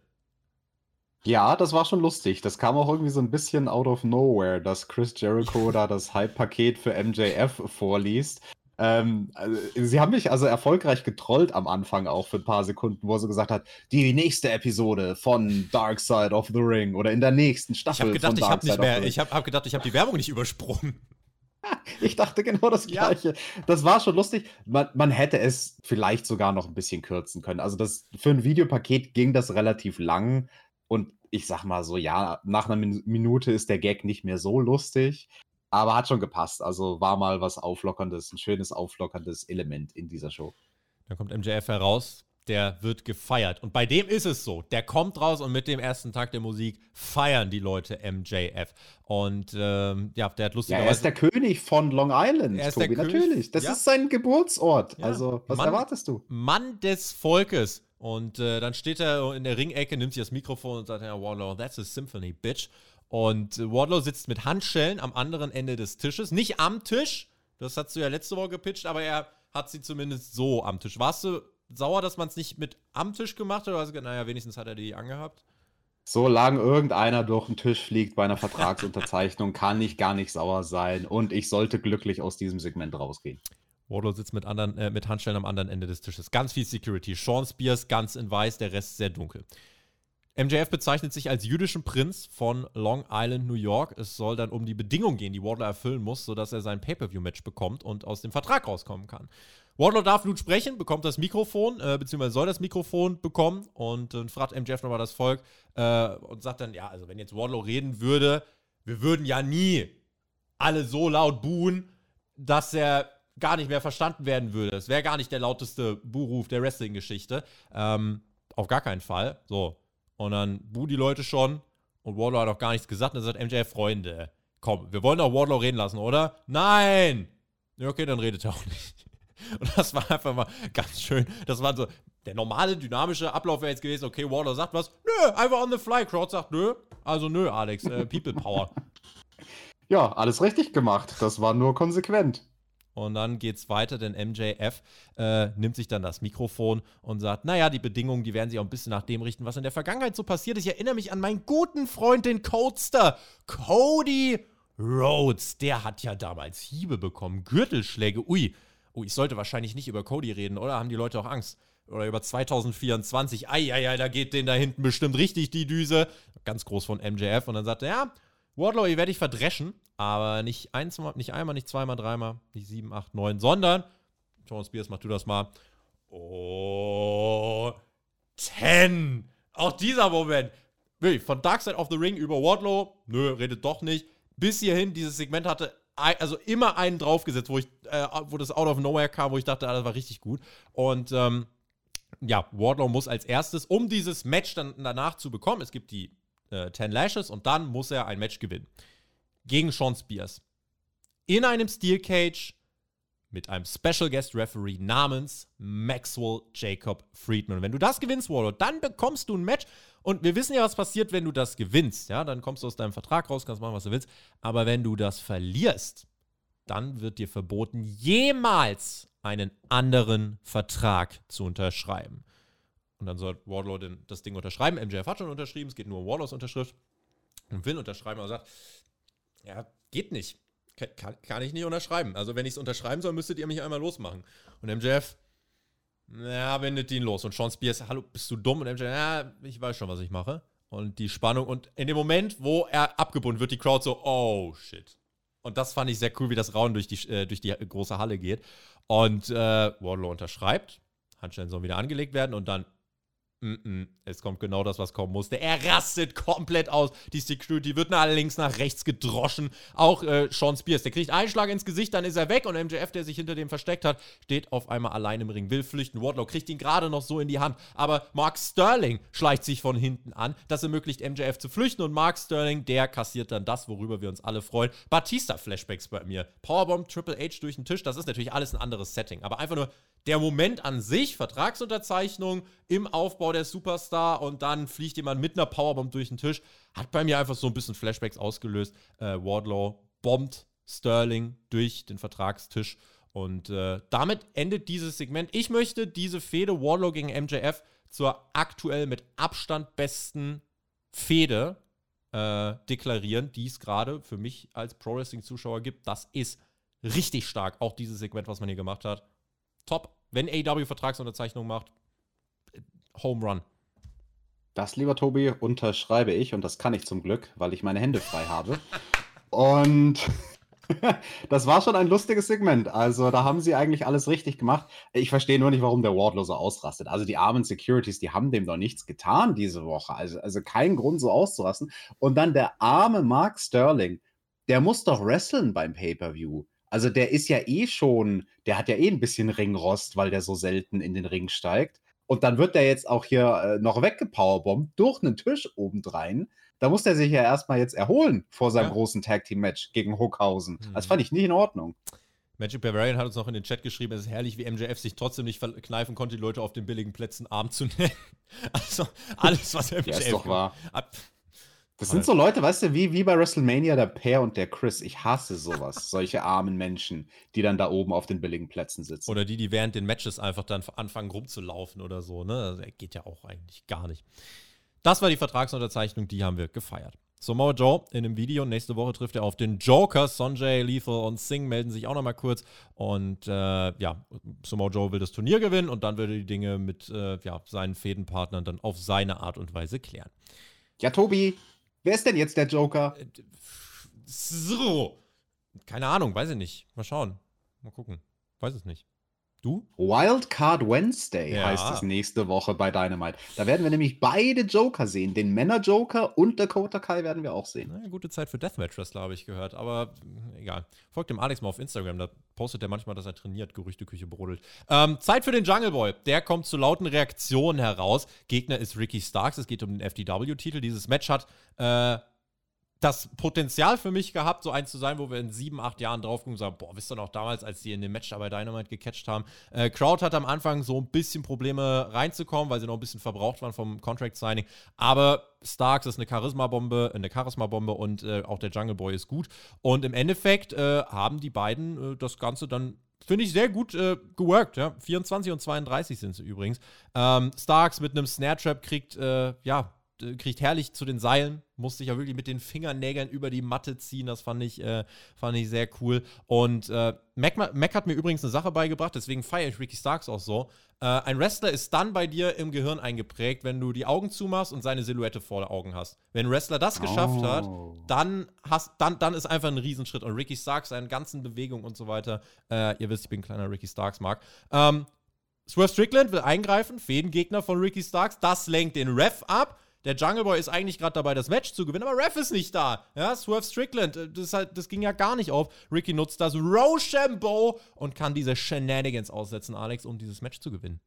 Ja, das war schon lustig. Das kam auch irgendwie so ein bisschen out of nowhere, dass Chris Jericho da das Hype-Paket für MJF vorliest. Ähm, also, sie haben mich also erfolgreich getrollt am Anfang auch für ein paar Sekunden, wo sie gesagt hat, die nächste Episode von Dark Side of the Ring oder in der nächsten Staffel. Ich habe gedacht, ich habe nicht mehr, ich habe hab gedacht, ich habe die Werbung nicht übersprungen. Ich dachte genau das Gleiche. Ja. Das war schon lustig. Man, man, hätte es vielleicht sogar noch ein bisschen kürzen können. Also das, für ein Videopaket ging das relativ lang. Und ich sag mal so, ja, nach einer Minute ist der Gag nicht mehr so lustig. Aber hat schon gepasst. Also war mal was Auflockerndes, ein schönes auflockerndes Element in dieser Show. Dann kommt MJF heraus, der wird gefeiert. Und bei dem ist es so. Der kommt raus und mit dem ersten Tag der Musik feiern die Leute MJF. Und ähm, ja, der hat lustigerweise. Ja, er ist der König von Long Island, er ist Tobi, der natürlich. Das ja. ist sein Geburtsort. Ja. Also, was Mann, erwartest du? Mann des Volkes. Und äh, dann steht er in der Ringecke, nimmt sich das Mikrofon und sagt: Ja, Warlow, that's a symphony, bitch. Und Wardlow sitzt mit Handschellen am anderen Ende des Tisches. Nicht am Tisch, das hast du ja letzte Woche gepitcht, aber er hat sie zumindest so am Tisch. Warst du sauer, dass man es nicht mit am Tisch gemacht hat? Oder hast du naja, wenigstens hat er die angehabt? Solange irgendeiner durch den Tisch fliegt bei einer Vertragsunterzeichnung, kann ich gar nicht sauer sein und ich sollte glücklich aus diesem Segment rausgehen. Wardlow sitzt mit, anderen, äh, mit Handschellen am anderen Ende des Tisches. Ganz viel Security. Sean Spears ganz in weiß, der Rest sehr dunkel. MJF bezeichnet sich als jüdischen Prinz von Long Island, New York. Es soll dann um die Bedingungen gehen, die Wardlow erfüllen muss, sodass er sein Pay-Per-View-Match bekommt und aus dem Vertrag rauskommen kann. Wardlow darf nun sprechen, bekommt das Mikrofon, äh, beziehungsweise soll das Mikrofon bekommen und äh, fragt MJF nochmal das Volk äh, und sagt dann, ja, also wenn jetzt Wardlow reden würde, wir würden ja nie alle so laut buhen, dass er gar nicht mehr verstanden werden würde. Es wäre gar nicht der lauteste Buhruf der Wrestling-Geschichte. Ähm, auf gar keinen Fall. So, und dann buhen die Leute schon und Wardlow hat auch gar nichts gesagt. Und dann sagt MJF, Freunde, komm, wir wollen doch Wardlow reden lassen, oder? Nein! Ja, okay, dann redet er auch nicht. Und das war einfach mal ganz schön. Das war so, der normale, dynamische Ablauf wäre jetzt gewesen, okay, Wardlow sagt was, nö, einfach on the fly. Crowd sagt, nö. Also nö, Alex, äh, People Power. Ja, alles richtig gemacht. Das war nur konsequent. Und dann geht es weiter, denn MJF äh, nimmt sich dann das Mikrofon und sagt, naja, die Bedingungen, die werden sich auch ein bisschen nach dem richten, was in der Vergangenheit so passiert ist. Ich erinnere mich an meinen guten Freund, den Codester, Cody Rhodes. Der hat ja damals Hiebe bekommen, Gürtelschläge. Ui, ui, ich sollte wahrscheinlich nicht über Cody reden, oder? Haben die Leute auch Angst? Oder über 2024. Eieiei, da geht denen da hinten bestimmt richtig die Düse. Ganz groß von MJF. Und dann sagt er, ja, Wardlow, ihr werde ich verdreschen, aber nicht, ein, nicht einmal, nicht zweimal, dreimal, nicht sieben, acht, neun, sondern, Thomas Spears, mach du das mal. Oh, ten. Auch dieser Moment. Von Dark Side of the Ring über Wardlow, nö, redet doch nicht. Bis hierhin, dieses Segment hatte also immer einen draufgesetzt, wo ich, äh, wo das out of nowhere kam, wo ich dachte, ah, das war richtig gut. Und ähm, ja, Wardlow muss als erstes, um dieses Match dann danach zu bekommen, es gibt die äh, 10 Lashes und dann muss er ein Match gewinnen. Gegen Sean Spears. In einem Steel Cage mit einem Special Guest Referee namens Maxwell Jacob Friedman. Und wenn du das gewinnst, Warlord, dann bekommst du ein Match. Und wir wissen ja, was passiert, wenn du das gewinnst. Ja, dann kommst du aus deinem Vertrag raus, kannst machen, was du willst. Aber wenn du das verlierst, dann wird dir verboten, jemals einen anderen Vertrag zu unterschreiben. Und dann soll Wardlow den, das Ding unterschreiben. MJF hat schon unterschrieben, es geht nur um Wardlows Unterschrift. Und will unterschreiben, aber sagt, ja, geht nicht. Kann, kann ich nicht unterschreiben. Also, wenn ich es unterschreiben soll, müsstet ihr mich einmal losmachen. Und MJF, ja, wendet ihn los. Und Sean Spears, hallo, bist du dumm? Und MJF, ja, ich weiß schon, was ich mache. Und die Spannung. Und in dem Moment, wo er abgebunden wird, die Crowd so, oh shit. Und das fand ich sehr cool, wie das Rauen durch die, äh, durch die große Halle geht. Und äh, Wardlow unterschreibt. Handschellen sollen wieder angelegt werden. Und dann. Es kommt genau das, was kommen musste. Er rastet komplett aus. Die Security wird nach links, nach rechts gedroschen. Auch äh, Sean Spears, der kriegt einen Schlag ins Gesicht, dann ist er weg und MJF, der sich hinter dem versteckt hat, steht auf einmal allein im Ring, will flüchten. Wardlow kriegt ihn gerade noch so in die Hand, aber Mark Sterling schleicht sich von hinten an. Das ermöglicht MJF zu flüchten und Mark Sterling, der kassiert dann das, worüber wir uns alle freuen. Batista-Flashbacks bei mir. Powerbomb, Triple H durch den Tisch, das ist natürlich alles ein anderes Setting, aber einfach nur der Moment an sich, Vertragsunterzeichnung im Aufbau der Superstar und dann fliegt jemand mit einer Powerbomb durch den Tisch, hat bei mir einfach so ein bisschen Flashbacks ausgelöst. Äh, Wardlow bombt Sterling durch den Vertragstisch und äh, damit endet dieses Segment. Ich möchte diese Fehde Wardlow gegen MJF zur aktuell mit Abstand besten Fehde äh, deklarieren, die es gerade für mich als Pro Wrestling-Zuschauer gibt. Das ist richtig stark, auch dieses Segment, was man hier gemacht hat top. Wenn AW Vertragsunterzeichnung macht, Home Run. Das, lieber Tobi, unterschreibe ich und das kann ich zum Glück, weil ich meine Hände frei habe. Und das war schon ein lustiges Segment. Also da haben sie eigentlich alles richtig gemacht. Ich verstehe nur nicht, warum der Wardlow so ausrastet. Also die armen Securities, die haben dem doch nichts getan diese Woche. Also, also kein Grund so auszurasten. Und dann der arme Mark Sterling, der muss doch wresteln beim Pay-per-View. Also der ist ja eh schon, der hat ja eh ein bisschen Ringrost, weil der so selten in den Ring steigt. Und dann wird der jetzt auch hier äh, noch weggepowerbombt durch einen Tisch obendrein. Da muss der sich ja erstmal jetzt erholen vor seinem ja. großen Tag Team Match gegen Hookhausen. Mhm. Das fand ich nicht in Ordnung. Magic Bavarian hat uns noch in den Chat geschrieben, es ist herrlich, wie MJF sich trotzdem nicht verkneifen konnte, die Leute auf den billigen Plätzen arm zu nennen. Also alles, was MJF. ja, ist doch wahr. Ab, das sind so Leute, weißt du, wie, wie bei WrestleMania der Per und der Chris. Ich hasse sowas. solche armen Menschen, die dann da oben auf den billigen Plätzen sitzen. Oder die, die während den Matches einfach dann anfangen rumzulaufen oder so. Ne? Also, geht ja auch eigentlich gar nicht. Das war die Vertragsunterzeichnung, die haben wir gefeiert. Samoa Joe in dem Video. Nächste Woche trifft er auf den Joker. Sonjay, Lethal und Singh melden sich auch nochmal kurz. Und äh, ja, Samoa Joe will das Turnier gewinnen und dann will er die Dinge mit äh, ja, seinen Fädenpartnern dann auf seine Art und Weise klären. Ja, Tobi, Wer ist denn jetzt der Joker? Äh, so. Keine Ahnung, weiß ich nicht. Mal schauen. Mal gucken. Weiß es nicht. Du? Wildcard Wednesday ja. heißt es nächste Woche bei Dynamite. Da werden wir nämlich beide Joker sehen. Den Männer-Joker und Dakota Kai werden wir auch sehen. Naja, gute Zeit für Deathmatch-Wrestler, habe ich gehört. Aber egal. Folgt dem Alex mal auf Instagram. Da postet er manchmal, dass er trainiert. Gerüchteküche brodelt. Ähm, Zeit für den Jungle Boy. Der kommt zu lauten Reaktionen heraus. Gegner ist Ricky Starks. Es geht um den FDW-Titel. Dieses Match hat äh, das Potenzial für mich gehabt, so eins zu sein, wo wir in sieben, acht Jahren drauf gucken und sagen, boah, wisst ihr noch damals, als die in dem Match da bei Dynamite gecatcht haben. Äh, Crowd hat am Anfang so ein bisschen Probleme reinzukommen, weil sie noch ein bisschen verbraucht waren vom Contract-Signing. Aber Starks ist eine Charisma-Bombe, eine Charisma-Bombe und äh, auch der Jungle Boy ist gut. Und im Endeffekt äh, haben die beiden äh, das Ganze dann Finde ich sehr gut äh, geworkt, ja. 24 und 32 sind sie übrigens. Ähm, Starks mit einem Snare Trap kriegt, äh, ja, kriegt herrlich zu den Seilen, musste ich ja wirklich mit den Fingernägeln über die Matte ziehen. Das fand ich, äh, fand ich sehr cool. Und äh, Mac, Mac, hat mir übrigens eine Sache beigebracht, deswegen feiere ich Ricky Starks auch so. Äh, ein Wrestler ist dann bei dir im Gehirn eingeprägt, wenn du die Augen zumachst und seine Silhouette vor den Augen hast. Wenn ein Wrestler das geschafft oh. hat, dann, hast, dann, dann ist einfach ein Riesenschritt. Und Ricky Starks, seine ganzen Bewegungen und so weiter, äh, ihr wisst, ich bin ein kleiner Ricky Starks-Mark. Ähm, Swerve Strickland will eingreifen, Fädengegner von Ricky Starks, das lenkt den Ref ab der Jungle Boy ist eigentlich gerade dabei, das Match zu gewinnen, aber Ref ist nicht da. Ja, Swerve Strickland, äh, das, halt, das ging ja gar nicht auf. Ricky nutzt das Rochambeau und kann diese Shenanigans aussetzen, Alex, um dieses Match zu gewinnen.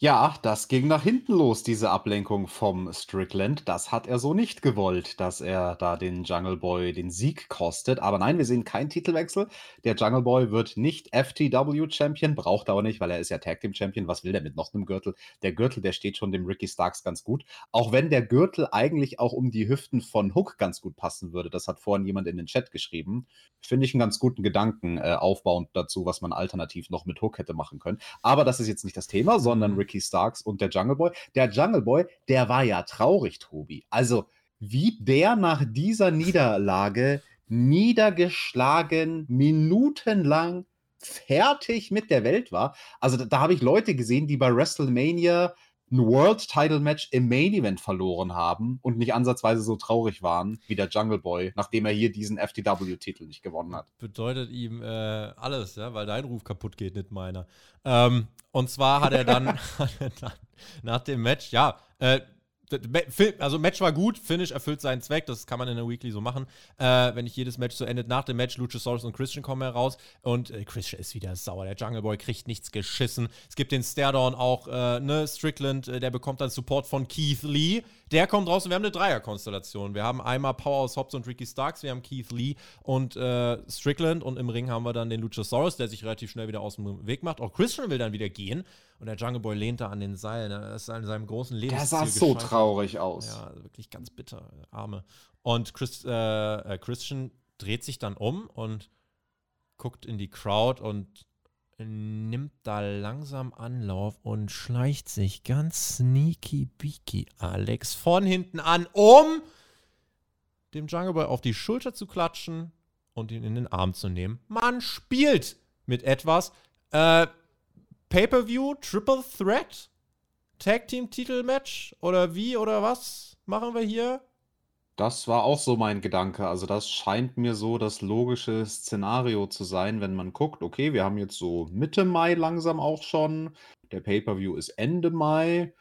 Ja, das ging nach hinten los, diese Ablenkung vom Strickland. Das hat er so nicht gewollt, dass er da den Jungle Boy den Sieg kostet. Aber nein, wir sehen keinen Titelwechsel. Der Jungle Boy wird nicht FTW Champion, braucht er auch nicht, weil er ist ja Tag Team Champion. Was will der mit noch einem Gürtel? Der Gürtel, der steht schon dem Ricky Starks ganz gut. Auch wenn der Gürtel eigentlich auch um die Hüften von Hook ganz gut passen würde. Das hat vorhin jemand in den Chat geschrieben. Finde ich einen ganz guten Gedanken, äh, aufbauend dazu, was man alternativ noch mit Hook hätte machen können. Aber das ist jetzt nicht das Thema, sondern Ricky Ricky Starks und der Jungle Boy. Der Jungle Boy, der war ja traurig, Tobi. Also, wie der nach dieser Niederlage niedergeschlagen, minutenlang fertig mit der Welt war. Also da, da habe ich Leute gesehen, die bei WrestleMania ein World Title Match im Main Event verloren haben und nicht ansatzweise so traurig waren wie der Jungle Boy, nachdem er hier diesen FTW-Titel nicht gewonnen hat. Bedeutet ihm äh, alles, ja, weil dein Ruf kaputt geht, nicht meiner. Ähm, und zwar hat er dann, hat er dann nach dem Match, ja, äh, also Match war gut, Finish erfüllt seinen Zweck, das kann man in der Weekly so machen. Äh, wenn nicht jedes Match so endet, nach dem Match Luchasaurus und Christian kommen heraus und äh, Christian ist wieder sauer. Der Jungle Boy kriegt nichts geschissen. Es gibt den Stairdown auch, äh, ne, Strickland, äh, der bekommt dann Support von Keith Lee. Der kommt raus und wir haben eine Dreierkonstellation. Wir haben einmal Powerhouse Hobbs und Ricky Starks, wir haben Keith Lee und äh, Strickland und im Ring haben wir dann den Luchasaurus, der sich relativ schnell wieder aus dem Weg macht. Auch Christian will dann wieder gehen und der Jungle Boy lehnt da an den Seilen. Er ist an seinem großen Leben. Der sah so traurig aus. Ja, wirklich ganz bitter, Arme. Und Chris, äh, äh, Christian dreht sich dann um und guckt in die Crowd und nimmt da langsam Anlauf und schleicht sich ganz sneaky beaky Alex von hinten an, um dem Jungle Boy auf die Schulter zu klatschen und ihn in den Arm zu nehmen. Man spielt mit etwas. Äh, Pay-per-View, Triple Threat, Tag Team Titelmatch oder wie oder was machen wir hier? Das war auch so mein Gedanke. Also das scheint mir so das logische Szenario zu sein, wenn man guckt, okay, wir haben jetzt so Mitte Mai langsam auch schon. Der Pay-per-View ist Ende Mai.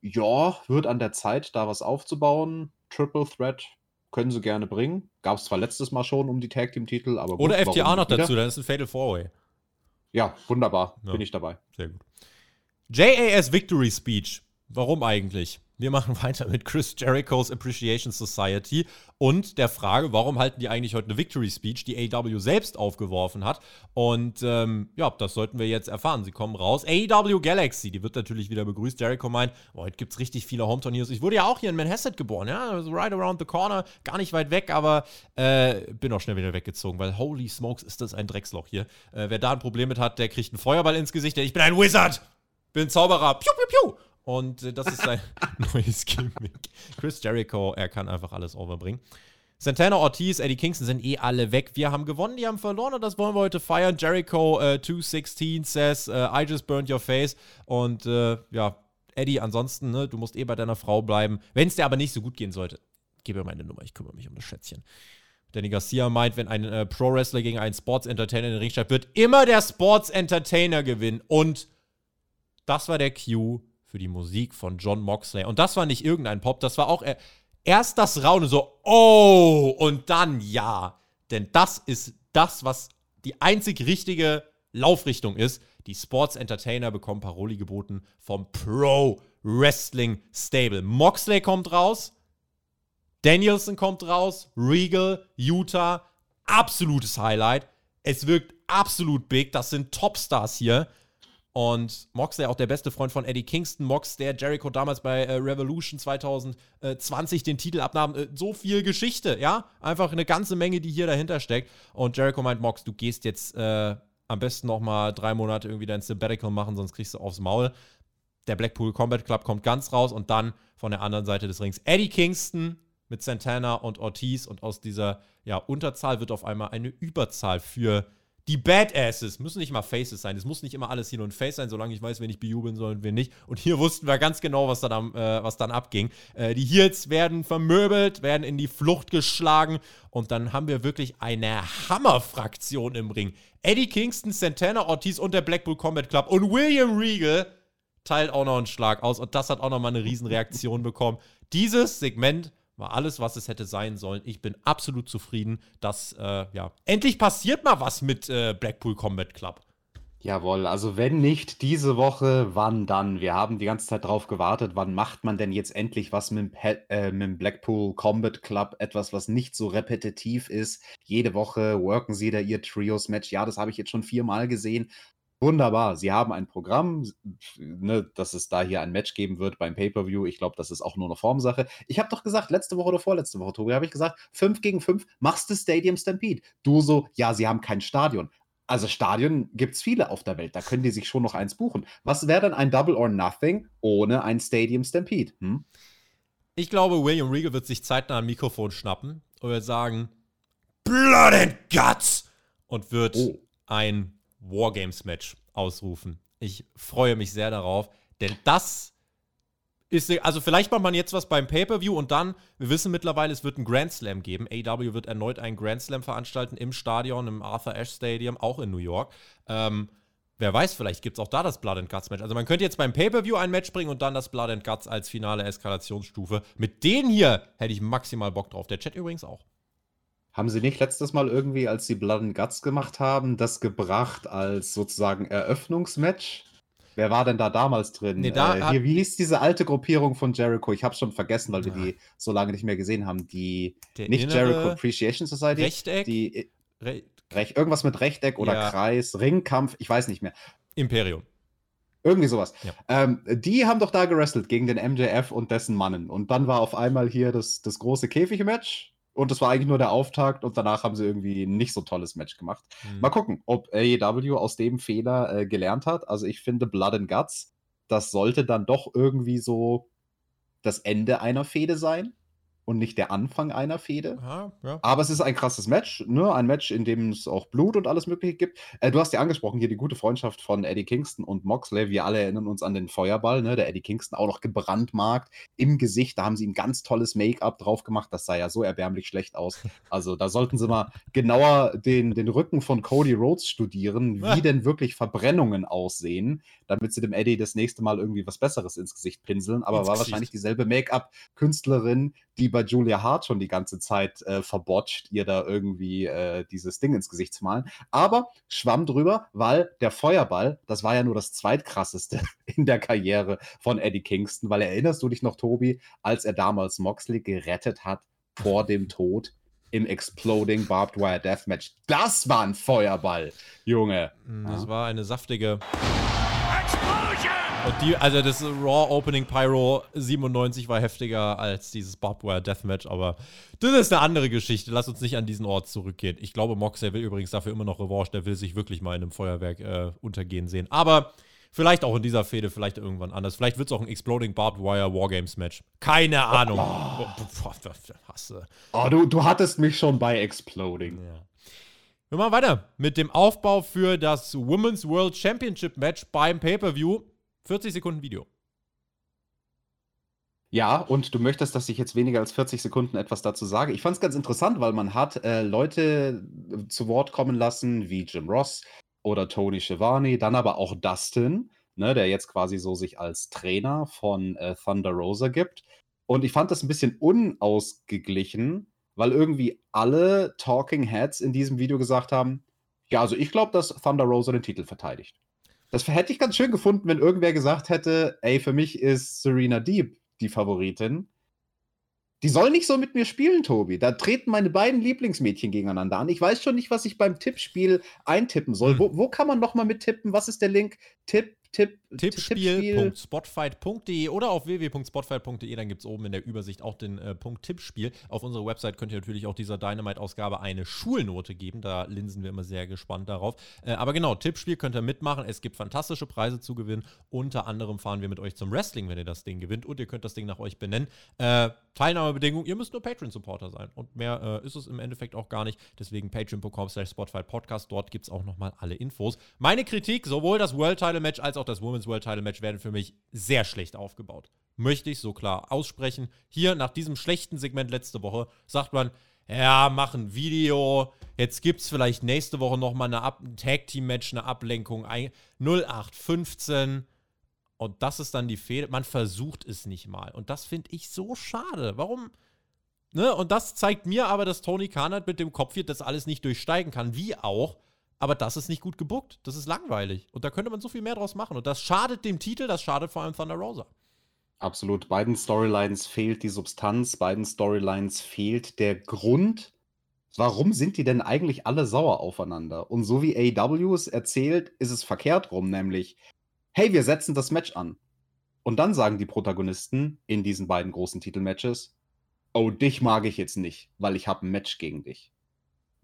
Ja, wird an der Zeit, da was aufzubauen. Triple Threat können sie gerne bringen. Gab es zwar letztes Mal schon um die Tag Team Titel, aber gut, Oder FTA noch dazu, dann ist ein Fatal Four Way. Ja, wunderbar. Ja. Bin ich dabei. Sehr gut. JAS Victory Speech. Warum eigentlich? Wir machen weiter mit Chris Jericho's Appreciation Society und der Frage, warum halten die eigentlich heute eine Victory Speech, die AEW selbst aufgeworfen hat. Und ähm, ja, das sollten wir jetzt erfahren. Sie kommen raus. AEW Galaxy, die wird natürlich wieder begrüßt. Jericho meint, oh, heute gibt es richtig viele Home-Turniers. Ich wurde ja auch hier in Manhasset geboren, ja, also right around the corner, gar nicht weit weg, aber äh, bin auch schnell wieder weggezogen, weil holy smokes ist das ein Drecksloch hier. Äh, wer da ein Problem mit hat, der kriegt einen Feuerball ins Gesicht. Ich bin ein Wizard! Bin Zauberer. Piu, piu, piu. Und äh, das ist sein neues Gimmick. Chris Jericho, er kann einfach alles overbringen. Santana Ortiz, Eddie Kingston sind eh alle weg. Wir haben gewonnen, die haben verloren und das wollen wir heute feiern. Jericho äh, 216 says, äh, I just burned your face. Und äh, ja, Eddie, ansonsten, ne, du musst eh bei deiner Frau bleiben. Wenn es dir aber nicht so gut gehen sollte, gib mir meine Nummer, ich kümmere mich um das Schätzchen. Danny Garcia meint, wenn ein äh, Pro-Wrestler gegen einen Sports-Entertainer in den Ring steigt, wird immer der Sports-Entertainer gewinnen. Und das war der Cue für die Musik von John Moxley. Und das war nicht irgendein Pop, das war auch erst das Raunen so, oh, und dann ja. Denn das ist das, was die einzig richtige Laufrichtung ist. Die Sports Entertainer bekommen Paroli geboten vom Pro Wrestling Stable. Moxley kommt raus, Danielson kommt raus, Regal, Utah, absolutes Highlight. Es wirkt absolut big. Das sind Topstars hier. Und Mox, der auch der beste Freund von Eddie Kingston, Mox, der Jericho damals bei äh, Revolution 2020 den Titel abnahm, äh, so viel Geschichte, ja? Einfach eine ganze Menge, die hier dahinter steckt. Und Jericho meint, Mox, du gehst jetzt äh, am besten noch mal drei Monate irgendwie dein Sabbatical machen, sonst kriegst du aufs Maul. Der Blackpool Combat Club kommt ganz raus und dann von der anderen Seite des Rings Eddie Kingston mit Santana und Ortiz und aus dieser ja, Unterzahl wird auf einmal eine Überzahl für die Badasses müssen nicht mal Faces sein. Es muss nicht immer alles hier nur ein Face sein, solange ich weiß, wen ich bejubeln soll und wen nicht. Und hier wussten wir ganz genau, was dann, äh, was dann abging. Äh, die Heels werden vermöbelt, werden in die Flucht geschlagen. Und dann haben wir wirklich eine Hammerfraktion im Ring. Eddie Kingston, Santana Ortiz und der Blackpool Combat Club und William Regal teilt auch noch einen Schlag aus. Und das hat auch noch mal eine Riesenreaktion bekommen. Dieses Segment war alles, was es hätte sein sollen. Ich bin absolut zufrieden, dass, äh, ja, endlich passiert mal was mit äh, Blackpool Combat Club. Jawohl, also wenn nicht diese Woche, wann dann? Wir haben die ganze Zeit drauf gewartet, wann macht man denn jetzt endlich was mit äh, mit dem Blackpool Combat Club? Etwas, was nicht so repetitiv ist. Jede Woche worken sie da ihr Trios-Match. Ja, das habe ich jetzt schon viermal gesehen. Wunderbar. Sie haben ein Programm, ne, dass es da hier ein Match geben wird beim Pay-Per-View. Ich glaube, das ist auch nur eine Formsache. Ich habe doch gesagt, letzte Woche oder vorletzte Woche, Tobi, habe ich gesagt, 5 gegen 5 machst du Stadium Stampede. Du so, ja, sie haben kein Stadion. Also Stadion gibt es viele auf der Welt, da können die sich schon noch eins buchen. Was wäre dann ein Double or Nothing ohne ein Stadium Stampede? Hm? Ich glaube, William Regal wird sich zeitnah ein Mikrofon schnappen und wird sagen, Blood and Guts! Und wird oh. ein Wargames-Match ausrufen. Ich freue mich sehr darauf, denn das ist, also vielleicht macht man jetzt was beim Pay-Per-View und dann, wir wissen mittlerweile, es wird einen Grand Slam geben. AW wird erneut einen Grand Slam veranstalten im Stadion, im Arthur Ashe Stadium, auch in New York. Ähm, wer weiß, vielleicht gibt es auch da das Blood and Guts Match. Also man könnte jetzt beim Pay-Per-View ein Match bringen und dann das Blood and Guts als finale Eskalationsstufe. Mit denen hier hätte ich maximal Bock drauf. Der Chat übrigens auch. Haben sie nicht letztes Mal irgendwie, als sie Blood and Guts gemacht haben, das gebracht als sozusagen Eröffnungsmatch? Wer war denn da damals drin? Nee, da äh, hier, wie hieß diese alte Gruppierung von Jericho? Ich habe schon vergessen, weil wir die so lange nicht mehr gesehen haben. Die Der nicht Jericho Appreciation Society. Rechteck? Die Re Rech, irgendwas mit Rechteck oder Ja. Kreis, Ringkampf, ich weiß nicht mehr. Imperium. Irgendwie sowas. Ja. Ähm, die haben doch da gewrestelt gegen den MJF und dessen Mannen. Und dann war auf einmal hier das, das große Käfig-Match. Und das war eigentlich nur der Auftakt und danach haben sie irgendwie ein nicht so tolles Match gemacht. Hm. Mal gucken, ob AEW aus dem Fehler äh, gelernt hat. Also ich finde Blood and Guts, das sollte dann doch irgendwie so das Ende einer Fehde sein und nicht der Anfang einer Fehde. Ja, ja. Aber es ist ein krasses Match, ne? Ein Match, in dem es auch Blut und alles Mögliche gibt. Äh, du hast ja angesprochen, hier die gute Freundschaft von Eddie Kingston und Moxley. Wir alle erinnern uns an den Feuerball, ne? Der Eddie Kingston auch noch gebrandmarkt im Gesicht. Da haben sie ihm ganz tolles Make-up drauf gemacht. Das sah ja so erbärmlich schlecht aus. Also da sollten sie mal genauer den, den Rücken von Cody Rhodes studieren, wie denn wirklich Verbrennungen aussehen, damit sie dem Eddie das nächste Mal irgendwie was Besseres ins Gesicht pinseln. Aber Ins war Gesicht. wahrscheinlich dieselbe Make-up-Künstlerin, die bei Julia Hart schon die ganze Zeit äh, verbotscht, ihr da irgendwie äh, dieses Ding ins Gesicht zu malen. Aber schwamm drüber, weil der Feuerball, das war ja nur das zweitkrasseste in der Karriere von Eddie Kingston, weil erinnerst du dich noch, Tobi, als er damals Moxley gerettet hat vor dem Tod im Exploding Barbed Wire Deathmatch? Das war ein Feuerball, Junge. Hm, Das war eine saftige. Explosion! Und die, also das Raw Opening Pyro 97 war heftiger als dieses Barbwire Deathmatch, aber das ist eine andere Geschichte. Lass uns nicht an diesen Ort zurückgehen. Ich glaube, Moxley will übrigens dafür immer noch Revanche. Der will sich wirklich mal in einem Feuerwerk äh, untergehen sehen. Aber vielleicht auch in dieser Fehde, vielleicht irgendwann anders. Vielleicht wird es auch ein Exploding Barbed Wire Wargames Match. Keine Ahnung. Oh, hasse. Oh, du, du hattest mich schon bei Exploding. Ja. Wir machen weiter mit dem Aufbau für das Women's World Championship Match beim Pay-Per-View. 40 Sekunden Video. Ja, und du möchtest, dass ich jetzt weniger als 40 Sekunden etwas dazu sage. Ich fand es ganz interessant, weil man hat äh, Leute äh, zu Wort kommen lassen, wie Jim Ross oder Tony Schiavone, dann aber auch Dustin, ne, der jetzt quasi so sich als Trainer von äh, Thunder Rosa gibt. Und ich fand das ein bisschen unausgeglichen, weil irgendwie alle Talking Heads in diesem Video gesagt haben, ja, also ich glaube, dass Thunder Rosa den Titel verteidigt. Das hätte ich ganz schön gefunden, wenn irgendwer gesagt hätte, ey, für mich ist Serena Deeb die Favoritin. Die soll nicht so mit mir spielen, Tobi. Da treten meine beiden Lieblingsmädchen gegeneinander an. Ich weiß schon nicht, was ich beim Tippspiel eintippen soll. Hm. Wo, wo kann man nochmal mit tippen? Was ist der Link? Tipp, Tipp, Tippspiel.spotfight.de oder auf www.spotfight.de. Dann gibt es oben in der Übersicht auch den äh, Punkt Tippspiel. Auf unserer Website könnt ihr natürlich auch dieser Dynamite-Ausgabe eine Schulnote geben. Da linsen wir immer sehr gespannt darauf. Äh, aber genau, Tippspiel könnt ihr mitmachen. Es gibt fantastische Preise zu gewinnen. Unter anderem fahren wir mit euch zum Wrestling, wenn ihr das Ding gewinnt. Und ihr könnt das Ding nach euch benennen. Äh, Teilnahmebedingung, ihr müsst nur Patreon-Supporter sein. Und mehr äh, ist es im Endeffekt auch gar nicht. Deswegen patreon.com slash Podcast. Dort gibt es auch nochmal alle Infos. Meine Kritik, sowohl das World Title Match als auch das Women's World Title Match werden für mich sehr schlecht aufgebaut. Möchte ich so klar aussprechen. Hier nach diesem schlechten Segment letzte Woche sagt man, ja, mach ein Video. Jetzt gibt es vielleicht nächste Woche nochmal eine Ab ein Tag-Team-Match, eine Ablenkung. ein- 0815. Und das ist dann die Fehler. Man versucht es nicht mal. Und das finde ich so schade. Warum? Ne? Und das zeigt mir aber, dass Tony Khan halt mit dem Kopf hier das alles nicht durchsteigen kann. Wie auch. Aber das ist nicht gut gebuckt. Das ist langweilig. Und da könnte man so viel mehr draus machen. Und das schadet dem Titel, das schadet vor allem Thunder Rosa. Absolut. Beiden Storylines fehlt die Substanz, beiden Storylines fehlt der Grund. Warum sind die denn eigentlich alle sauer aufeinander? Und so wie AEW es erzählt, ist es verkehrt rum, nämlich, hey, wir setzen das Match an. Und dann sagen die Protagonisten in diesen beiden großen Titelmatches, oh, dich mag ich jetzt nicht, weil ich habe ein Match gegen dich.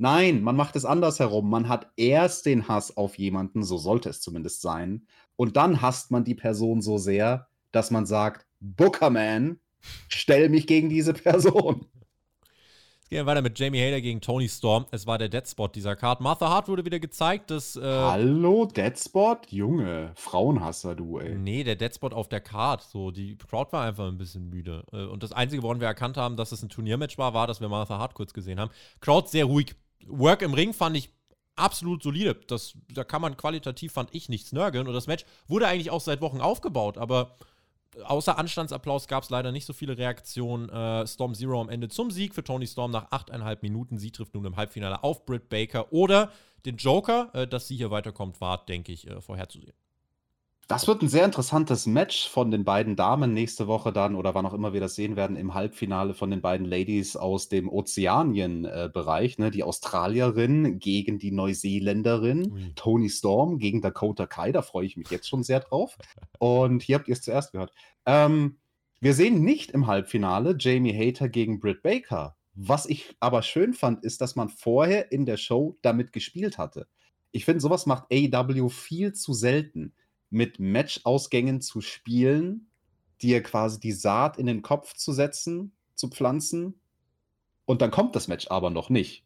Nein, man macht es andersherum. Man hat erst den Hass auf jemanden, so sollte es zumindest sein, und dann hasst man die Person so sehr, dass man sagt, Bookerman, stell mich gegen diese Person. Es geht weiter mit Jamie Hader gegen Tony Storm. Es war der Deadspot dieser Card. Martha Hart wurde wieder gezeigt, dass. Äh, Hallo, Deadspot? Junge, Frauenhasser, du, ey. Nee, der Deadspot auf der Card. So, die Crowd war einfach ein bisschen müde. Äh, Und das Einzige, woran wir erkannt haben, dass es ein Turniermatch war, war, dass wir Martha Hart kurz gesehen haben. Crowd sehr ruhig. Work im Ring fand ich absolut solide. Das, da kann man qualitativ, fand ich, nichts nörgeln. Und das Match wurde eigentlich auch seit Wochen aufgebaut, aber außer Anstandsapplaus gab es leider nicht so viele Reaktionen. Äh, Storm Zero am Ende zum Sieg für Tony Storm nach 8,5 Minuten. Sie trifft nun im Halbfinale auf Britt Baker oder den Joker. Äh, dass sie hier weiterkommt, war, denke ich, äh, vorherzusehen. Das wird ein sehr interessantes Match von den beiden Damen nächste Woche dann oder wann auch immer wir das sehen werden im Halbfinale von den beiden Ladies aus dem Ozeanien-Bereich. Ne? Die Australierin gegen die Neuseeländerin, Ui. Tony Storm gegen Dakota Kai. Da freue ich mich jetzt schon sehr drauf. Und hier habt ihr es zuerst gehört. Ähm, wir sehen nicht im Halbfinale Jamie Hater gegen Britt Baker. Was ich aber schön fand, ist, dass man vorher in der Show damit gespielt hatte. Ich finde, sowas macht AEW viel zu selten mit Matchausgängen zu spielen, dir quasi die Saat in den Kopf zu setzen, zu pflanzen. Und dann kommt das Match aber noch nicht.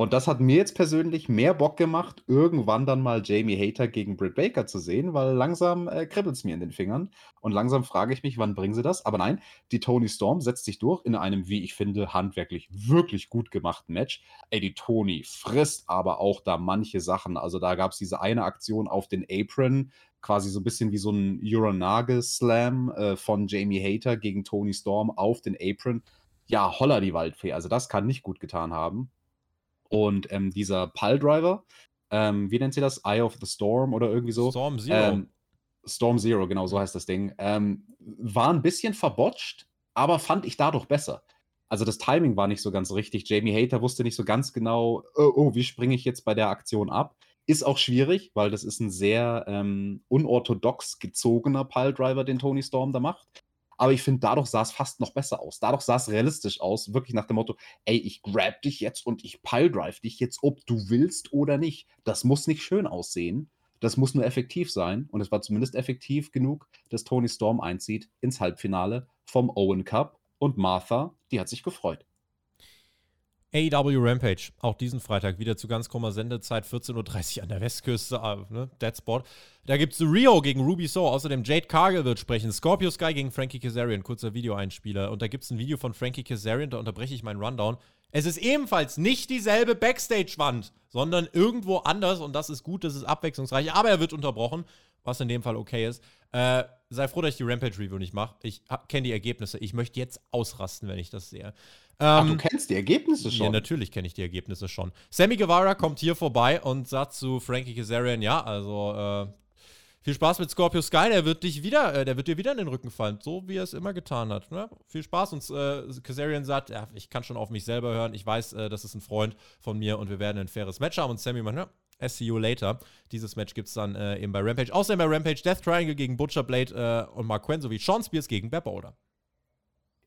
Und das hat mir jetzt persönlich mehr Bock gemacht, irgendwann dann mal Jamie Hater gegen Britt Baker zu sehen, weil langsam äh, kribbelt es mir in den Fingern. Und langsam frage ich mich, wann bringen sie das? Aber nein, die Tony Storm setzt sich durch in einem, wie ich finde, handwerklich wirklich gut gemachten Match. Ey, die Tony frisst aber auch da manche Sachen. Also da gab es diese eine Aktion auf den Apron, quasi so ein bisschen wie so ein Uranage-Slam äh, von Jamie Hater gegen Tony Storm auf den Apron. Ja, holla die Waldfee. Also das kann nicht gut getan haben. Und ähm, dieser Piledriver, ähm, wie nennt sie das? Eye of the Storm oder irgendwie so? Storm Zero. Ähm, Storm Zero, genau, so heißt das Ding. Ähm, war ein bisschen verbotcht, aber fand ich dadurch besser. Also das Timing war nicht so ganz richtig. Jamie Hater wusste nicht so ganz genau, oh, oh wie springe ich jetzt bei der Aktion ab? Ist auch schwierig, weil das ist ein sehr ähm, unorthodox gezogener Piledriver, den Tony Storm da macht. Aber ich finde, dadurch sah es fast noch besser aus. Dadurch sah es realistisch aus. Wirklich nach dem Motto, ey, ich grab dich jetzt und ich piledrive dich jetzt, ob du willst oder nicht. Das muss nicht schön aussehen. Das muss nur effektiv sein. Und es war zumindest effektiv genug, dass Tony Storm einzieht ins Halbfinale vom Owen Cup. Und Martha, die hat sich gefreut. AEW Rampage, auch diesen Freitag wieder zu ganz krummer Sendezeit, 14.30 Uhr an der Westküste, uh, ne, Dead Spot. Da gibt es Rio gegen Ruby So, außerdem Jade Cargill wird sprechen, Scorpio Sky gegen Frankie Kazarian, kurzer Videoeinspieler. Und da gibt es ein Video von Frankie Kazarian, da unterbreche ich meinen Rundown. Es ist ebenfalls nicht dieselbe Backstage-Wand, sondern irgendwo anders und das ist gut, das ist abwechslungsreich, aber er wird unterbrochen, was in dem Fall okay ist. Äh, sei froh, dass ich die Rampage-Review nicht mache. Ich kenne die Ergebnisse. Ich möchte jetzt ausrasten, wenn ich das sehe. Ach, du ähm, kennst die Ergebnisse schon? Ja, natürlich kenne ich die Ergebnisse schon. Sammy Guevara kommt hier vorbei und sagt zu Frankie Kazarian, ja, also äh, viel Spaß mit Scorpio Sky, der wird dich wieder, äh, der wird dir wieder in den Rücken fallen, so wie er es immer getan hat. Ne? Viel Spaß und äh, Kazarian sagt, ja, ich kann schon auf mich selber hören, ich weiß, äh, das ist ein Freund von mir und wir werden ein faires Match haben und Sammy meint, ja, see you later. Dieses Match gibt es dann äh, eben bei Rampage. Außerdem bei Rampage Death Triangle gegen Butcher Blade äh, und Mark Quinn sowie Sean Spears gegen Beb Boulder.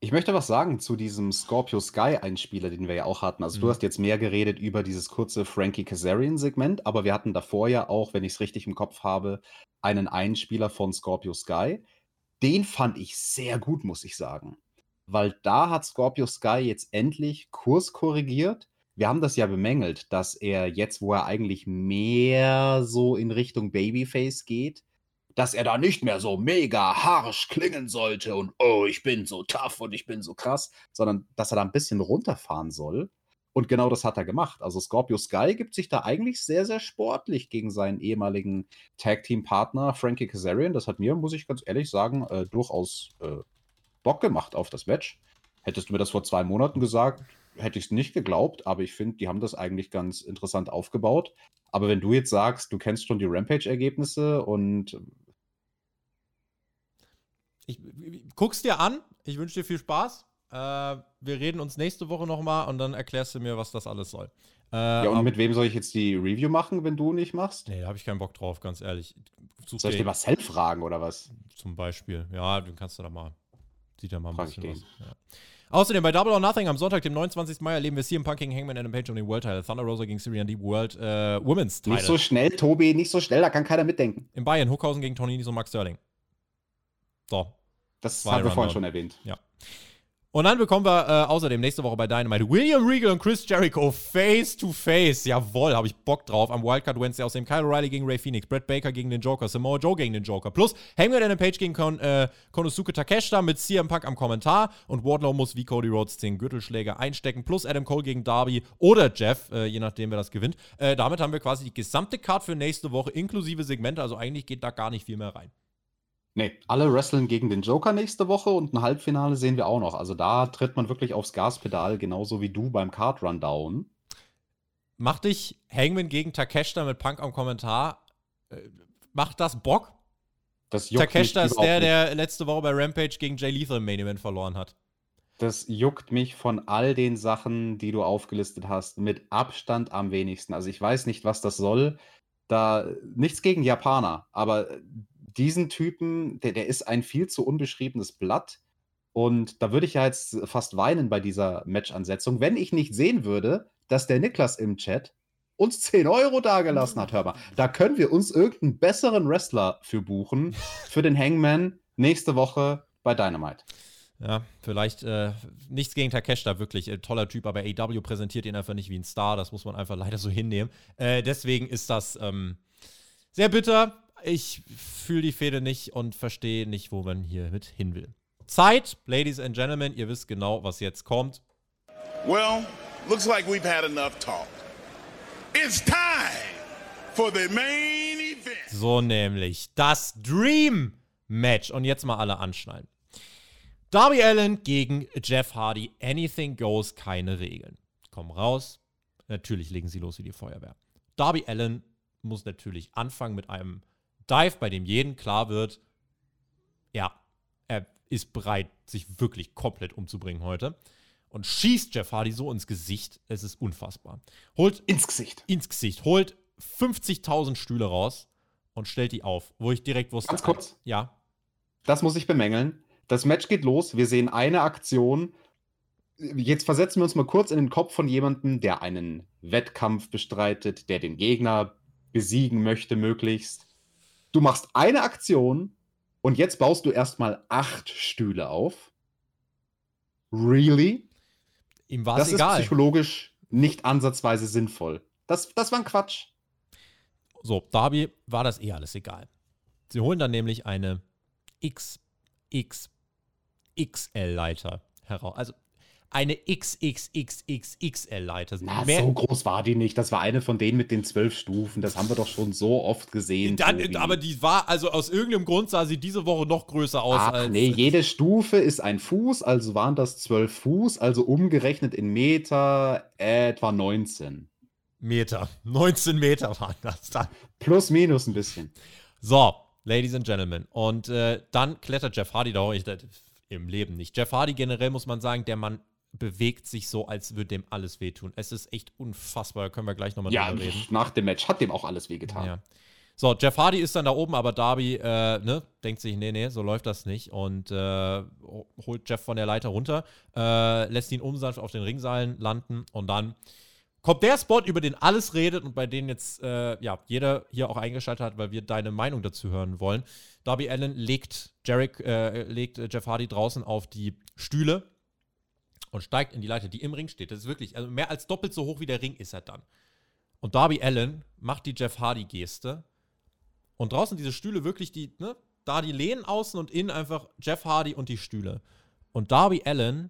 Ich möchte was sagen zu diesem Scorpio Sky Einspieler, den wir ja auch hatten. Also, mhm. du hast jetzt mehr geredet über dieses kurze Frankie Kazarian Segment, aber wir hatten davor ja auch, wenn ich es richtig im Kopf habe, einen Einspieler von Scorpio Sky. Den fand ich sehr gut, muss ich sagen. Weil da hat Scorpio Sky jetzt endlich Kurs korrigiert. Wir haben das ja bemängelt, dass er jetzt, wo er eigentlich mehr so in Richtung Babyface geht, dass er da nicht mehr so mega harsch klingen sollte und oh, ich bin so tough und ich bin so krass, sondern dass er da ein bisschen runterfahren soll. Und genau das hat er gemacht. Also Scorpio Sky gibt sich da eigentlich sehr, sehr sportlich gegen seinen ehemaligen Tag-Team-Partner Frankie Kazarian. Das hat mir, muss ich ganz ehrlich sagen, äh, durchaus äh, Bock gemacht auf das Match. Hättest du mir das vor zwei Monaten gesagt, hätte ich es nicht geglaubt, aber ich finde, die haben das eigentlich ganz interessant aufgebaut. Aber wenn du jetzt sagst, du kennst schon die Rampage-Ergebnisse und ich, guck's dir an. Ich wünsche dir viel Spaß. Äh, wir reden uns nächste Woche nochmal und dann erklärst du mir, was das alles soll. Äh, ja, und mit wem soll ich jetzt die Review machen, wenn du nicht machst? Nee, da habe ich keinen Bock drauf, ganz ehrlich. Such soll ich dir Marcel fragen oder was? Zum Beispiel. Ja, den kannst du da mal. Sieht ja mal ein Frag bisschen aus. Ja. Außerdem bei Double or Nothing am Sonntag, dem 29. Mai, erleben wir CM Punk gegen Hangman Adam Page um den World Title. Thunder Rosa gegen Syrian Deep World äh, Women's Title. Nicht so schnell, Tobi, nicht so schnell, da kann keiner mitdenken. In Bayern, Huckhausen gegen Tony Nies und Max Sterling. So, das haben wir vorhin schon erwähnt. Ja. Und dann bekommen wir äh, außerdem nächste Woche bei Dynamite William Regal und Chris Jericho face to face. Jawohl, habe ich Bock drauf. Am Wildcard Wednesday außerdem Kyle O'Reilly gegen Ray Phoenix, Brett Baker gegen den Joker, Samoa Joe gegen den Joker. Plus Hangman Adam Page gegen Kon äh, Konosuke Takeshita mit CM Punk am Kommentar. Und Wardlow muss wie Cody Rhodes den Gürtelschläger einstecken. Plus Adam Cole gegen Darby oder Jeff, äh, je nachdem wer das gewinnt. Äh, damit haben wir quasi die gesamte Card für nächste Woche inklusive Segmente. Also eigentlich geht da gar nicht viel mehr rein. Nee, alle wresteln gegen den Joker nächste Woche und ein Halbfinale sehen wir auch noch. Also da tritt man wirklich aufs Gaspedal, genauso wie du beim Card Rundown. Macht dich Hangman gegen Takeshita mit Punk am Kommentar, äh, macht das Bock? Das Takeshita ist der, der letzte Woche bei Rampage gegen Jay Lethal im Main Event verloren hat. Das juckt mich von all den Sachen, die du aufgelistet hast, mit Abstand am wenigsten. Also ich weiß nicht, was das soll. Da nichts gegen Japaner, aber diesen Typen, der, der ist ein viel zu unbeschriebenes Blatt. Und da würde ich ja jetzt fast weinen bei dieser Match-Ansetzung, wenn ich nicht sehen würde, dass der Niklas im Chat uns 10 Euro dagelassen hat. Hör mal, da können wir uns irgendeinen besseren Wrestler für buchen, für den Hangman nächste Woche bei Dynamite. Ja, vielleicht äh, nichts gegen Takeshita, wirklich äh, toller Typ, aber AW präsentiert ihn einfach nicht wie ein Star, das muss man einfach leider so hinnehmen. Äh, deswegen ist das ähm, sehr bitter ich fühle die Fehde nicht und verstehe nicht, wo man hier mit hin will. Zeit, Ladies and Gentlemen, ihr wisst genau, was jetzt kommt. Well, looks like we've had enough talk. It's time for the main event. So nämlich das Dream Match. Und jetzt mal alle anschnallen. Darby Allen gegen Jeff Hardy. Anything goes, keine Regeln. Kommen raus. Natürlich legen sie los wie die Feuerwehr. Darby Allen muss natürlich anfangen mit einem Dive, bei dem jedem klar wird, ja, er ist bereit, sich wirklich komplett umzubringen heute. Und schießt Jeff Hardy so ins Gesicht. Es ist unfassbar. Holt. Ins Gesicht. Ins Gesicht. Holt 50.000 Stühle raus und stellt die auf, wo ich direkt wusste. Ganz kurz. Ja. Das muss ich bemängeln. Das Match geht los. Wir sehen eine Aktion. Jetzt versetzen wir uns mal kurz in den Kopf von jemandem, der einen Wettkampf bestreitet, der den Gegner besiegen möchte, möglichst du machst eine Aktion und jetzt baust du erstmal acht Stühle auf. Really? Ihm war es egal. Das ist psychologisch nicht ansatzweise sinnvoll. Das, das war ein Quatsch. So, Darby war das eh alles egal. Sie holen dann nämlich eine XXXL-Leiter heraus. Also eine XXXXXL-Leiter. Na, Mehr so groß war die nicht. Das war eine von denen mit den zwölf Stufen. Das haben wir doch schon so oft gesehen. Dann, aber die war, also aus irgendeinem Grund sah sie diese Woche noch größer aus. Ach, als, nee, jede Stufe ist ein Fuß, also waren das zwölf Fuß, also umgerechnet in Meter etwa 19. Meter. 19 Meter waren das dann. Plus, minus ein bisschen. So, Ladies and Gentlemen. Und äh, dann klettert Jeff Hardy da ich, im Leben nicht. Jeff Hardy generell muss man sagen, der Mann bewegt sich so, als würde dem alles wehtun. Es ist echt unfassbar, da können wir gleich nochmal ja, drüber reden. nach dem Match hat dem auch alles wehgetan. Ja. So, Jeff Hardy ist dann da oben, aber Darby äh, ne, denkt sich, nee, nee, so läuft das nicht und äh, holt Jeff von der Leiter runter, äh, lässt ihn umsanft auf den Ringseilen landen und dann kommt der Spot, über den alles redet und bei dem jetzt äh, ja, jeder hier auch eingeschaltet hat, weil wir deine Meinung dazu hören wollen. Darby Allen legt, Jarek, äh, legt Jeff Hardy draußen auf die Stühle und steigt in die Leiter, die im Ring steht. Das ist wirklich, also mehr als doppelt so hoch wie der Ring ist er dann. Und Darby Allen macht die Jeff Hardy-Geste. Und draußen diese Stühle wirklich, die, ne, da die lehnen außen und innen einfach Jeff Hardy und die Stühle. Und Darby Allen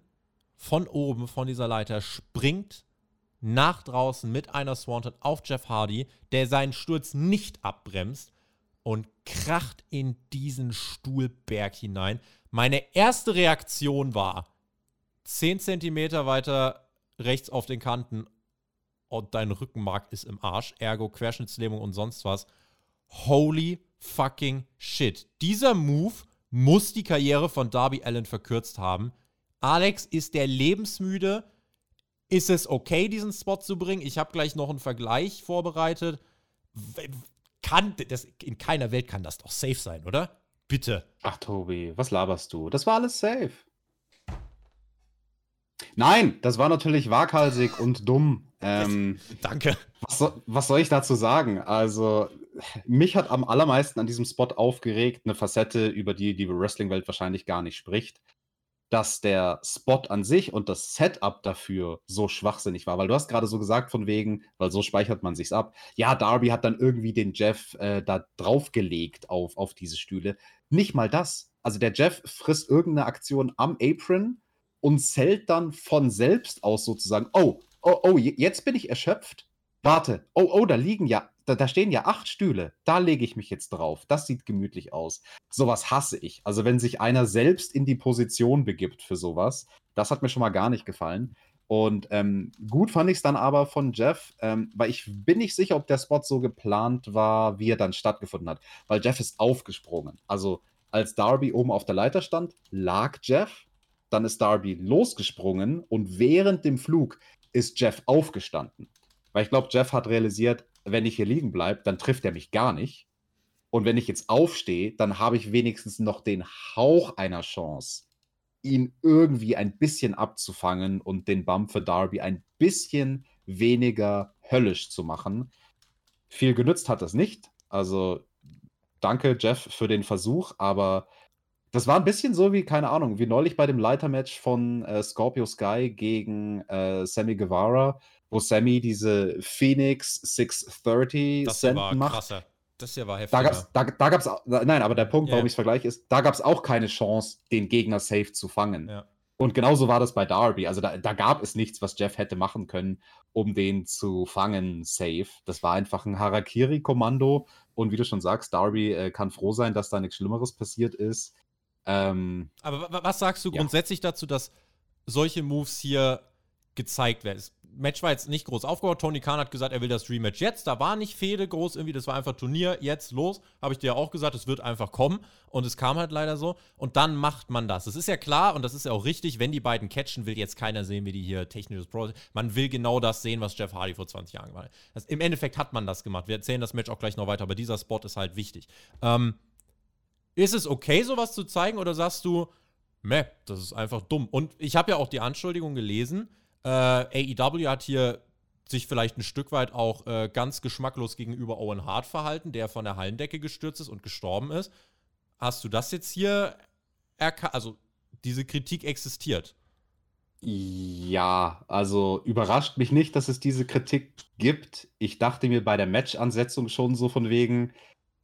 von oben, von dieser Leiter, springt nach draußen mit einer Swanton auf Jeff Hardy, der seinen Sturz nicht abbremst und kracht in diesen Stuhlberg hinein. Meine erste Reaktion war, 10 Zentimeter weiter rechts auf den Kanten und dein Rückenmark ist im Arsch, ergo Querschnittslähmung und sonst was. Holy fucking shit. Dieser Move muss die Karriere von Darby Allen verkürzt haben. Alex, ist der lebensmüde? Ist es okay, diesen Spot zu bringen? Ich habe gleich noch einen Vergleich vorbereitet. Kann, das, in keiner Welt kann das doch safe sein, oder? Bitte. Ach, Tobi, was laberst du? Das war alles safe. Nein, das war natürlich waghalsig und dumm. Ähm, Danke. Was, so, was, soll ich dazu sagen? Also, mich hat am allermeisten an diesem Spot aufgeregt, eine Facette, über die die Wrestling-Welt wahrscheinlich gar nicht spricht. dass der Spot an sich und das Setup dafür so schwachsinnig war. Weil du hast gerade so gesagt, von wegen, weil so speichert man sich's ab. Ja, Darby hat dann irgendwie den Jeff äh, da draufgelegt auf, auf diese Stühle. Nicht mal das. Also der Jeff frisst irgendeine Aktion am Apron und zählt dann von selbst aus sozusagen, oh, oh, oh, jetzt bin ich erschöpft. Warte, oh, oh, da liegen ja da, da stehen ja acht Stühle, da lege ich mich jetzt drauf. Das sieht gemütlich aus. Sowas hasse ich. Also wenn sich einer selbst in die Position begibt für sowas, das hat mir schon mal gar nicht gefallen. Und ähm, gut fand ich es dann aber von Jeff, ähm, weil ich bin nicht sicher, ob der Spot so geplant war, wie er dann stattgefunden hat. Weil Jeff ist aufgesprungen. Also als Darby oben auf der Leiter stand, lag Jeff, dann ist Darby losgesprungen und während dem Flug ist Jeff aufgestanden. Weil ich glaube, Jeff hat realisiert, wenn ich hier liegen bleibe, dann trifft er mich gar nicht. Und wenn ich jetzt aufstehe, dann habe ich wenigstens noch den Hauch einer Chance, ihn irgendwie ein bisschen abzufangen und den Bump für Darby ein bisschen weniger höllisch zu machen. Viel genützt hat das nicht. Also danke, Jeff, für den Versuch, aber das war ein bisschen so wie, keine Ahnung, wie neulich bei dem Leitermatch von äh, Scorpio Sky gegen äh, Sammy Guevara, wo Sammy diese Phoenix 630 das war macht. Krasser. Das hier war heftig. Da gab's, da, da gab's, nein, aber der Punkt, yeah. warum ich es vergleiche, ist, da gab es auch keine Chance, den Gegner safe zu fangen. Ja. Und genauso war das bei Darby. Also da, da, gab es nichts, was Jeff hätte machen können, um den zu fangen, safe. Das war einfach ein Harakiri-Kommando. Und wie du schon sagst, Darby äh, kann froh sein, dass da nichts Schlimmeres passiert ist. Ähm, aber was sagst du ja. grundsätzlich dazu, dass solche Moves hier gezeigt werden? Match war jetzt nicht groß aufgebaut. Tony Khan hat gesagt, er will das Rematch jetzt. Da war nicht Fehde groß irgendwie, das war einfach Turnier, jetzt los. Habe ich dir ja auch gesagt, es wird einfach kommen. Und es kam halt leider so. Und dann macht man das. Es ist ja klar und das ist ja auch richtig, wenn die beiden catchen, will jetzt keiner sehen, wie die hier technisches Pro. Man will genau das sehen, was Jeff Hardy vor 20 Jahren gemacht hat. Im Endeffekt hat man das gemacht. Wir erzählen das Match auch gleich noch weiter, aber dieser Spot ist halt wichtig. Ähm, ist es okay, sowas zu zeigen, oder sagst du, meh, das ist einfach dumm? Und ich habe ja auch die Anschuldigung gelesen äh, AEW hat hier sich vielleicht ein Stück weit auch äh, ganz geschmacklos gegenüber Owen Hart verhalten, der von der Hallendecke gestürzt ist und gestorben ist. Hast du das jetzt hier erkannt? Also, diese Kritik existiert. Ja, also überrascht mich nicht, dass es diese Kritik gibt. Ich dachte mir bei der Match-Ansetzung schon so von wegen,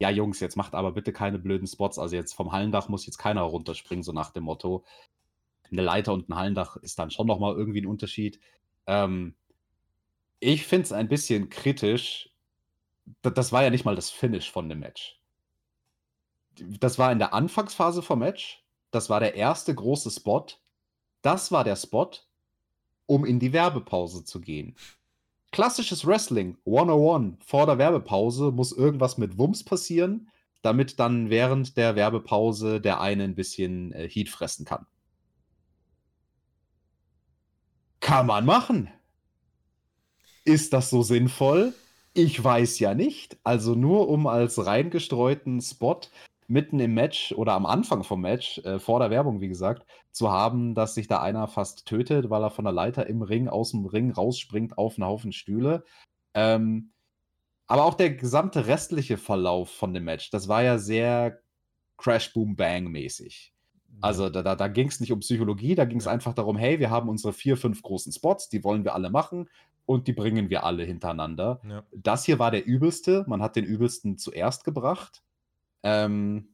ja Jungs, jetzt macht aber bitte keine blöden Spots. Also jetzt vom Hallendach muss jetzt keiner runterspringen, so nach dem Motto eine Leiter und ein Hallendach ist dann schon nochmal irgendwie ein Unterschied. Ähm, ich finde es ein bisschen kritisch. Das war ja nicht mal das Finish von dem Match. Das war in der Anfangsphase vom Match. Das war der erste große Spot. Das war der Spot, um in die Werbepause zu gehen. Klassisches Wrestling, 101. Vor der Werbepause muss irgendwas mit Wumms passieren, damit dann während der Werbepause der eine ein bisschen äh, Heat fressen kann. Kann man machen. Ist das so sinnvoll? Ich weiß ja nicht. Also nur um als reingestreuten Spot mitten im Match oder am Anfang vom Match, äh, vor der Werbung, wie gesagt, zu haben, dass sich da einer fast tötet, weil er von der Leiter im Ring, aus dem Ring rausspringt auf einen Haufen Stühle. Ähm, aber auch der gesamte restliche Verlauf von dem Match, das war ja sehr Crash Boom Bang mäßig. Also da, da, da ging es nicht um Psychologie, da ging es einfach darum, hey, wir haben unsere vier, fünf großen Spots, die wollen wir alle machen und die bringen wir alle hintereinander. Ja. Das hier war der übelste, man hat den übelsten zuerst gebracht. Ähm,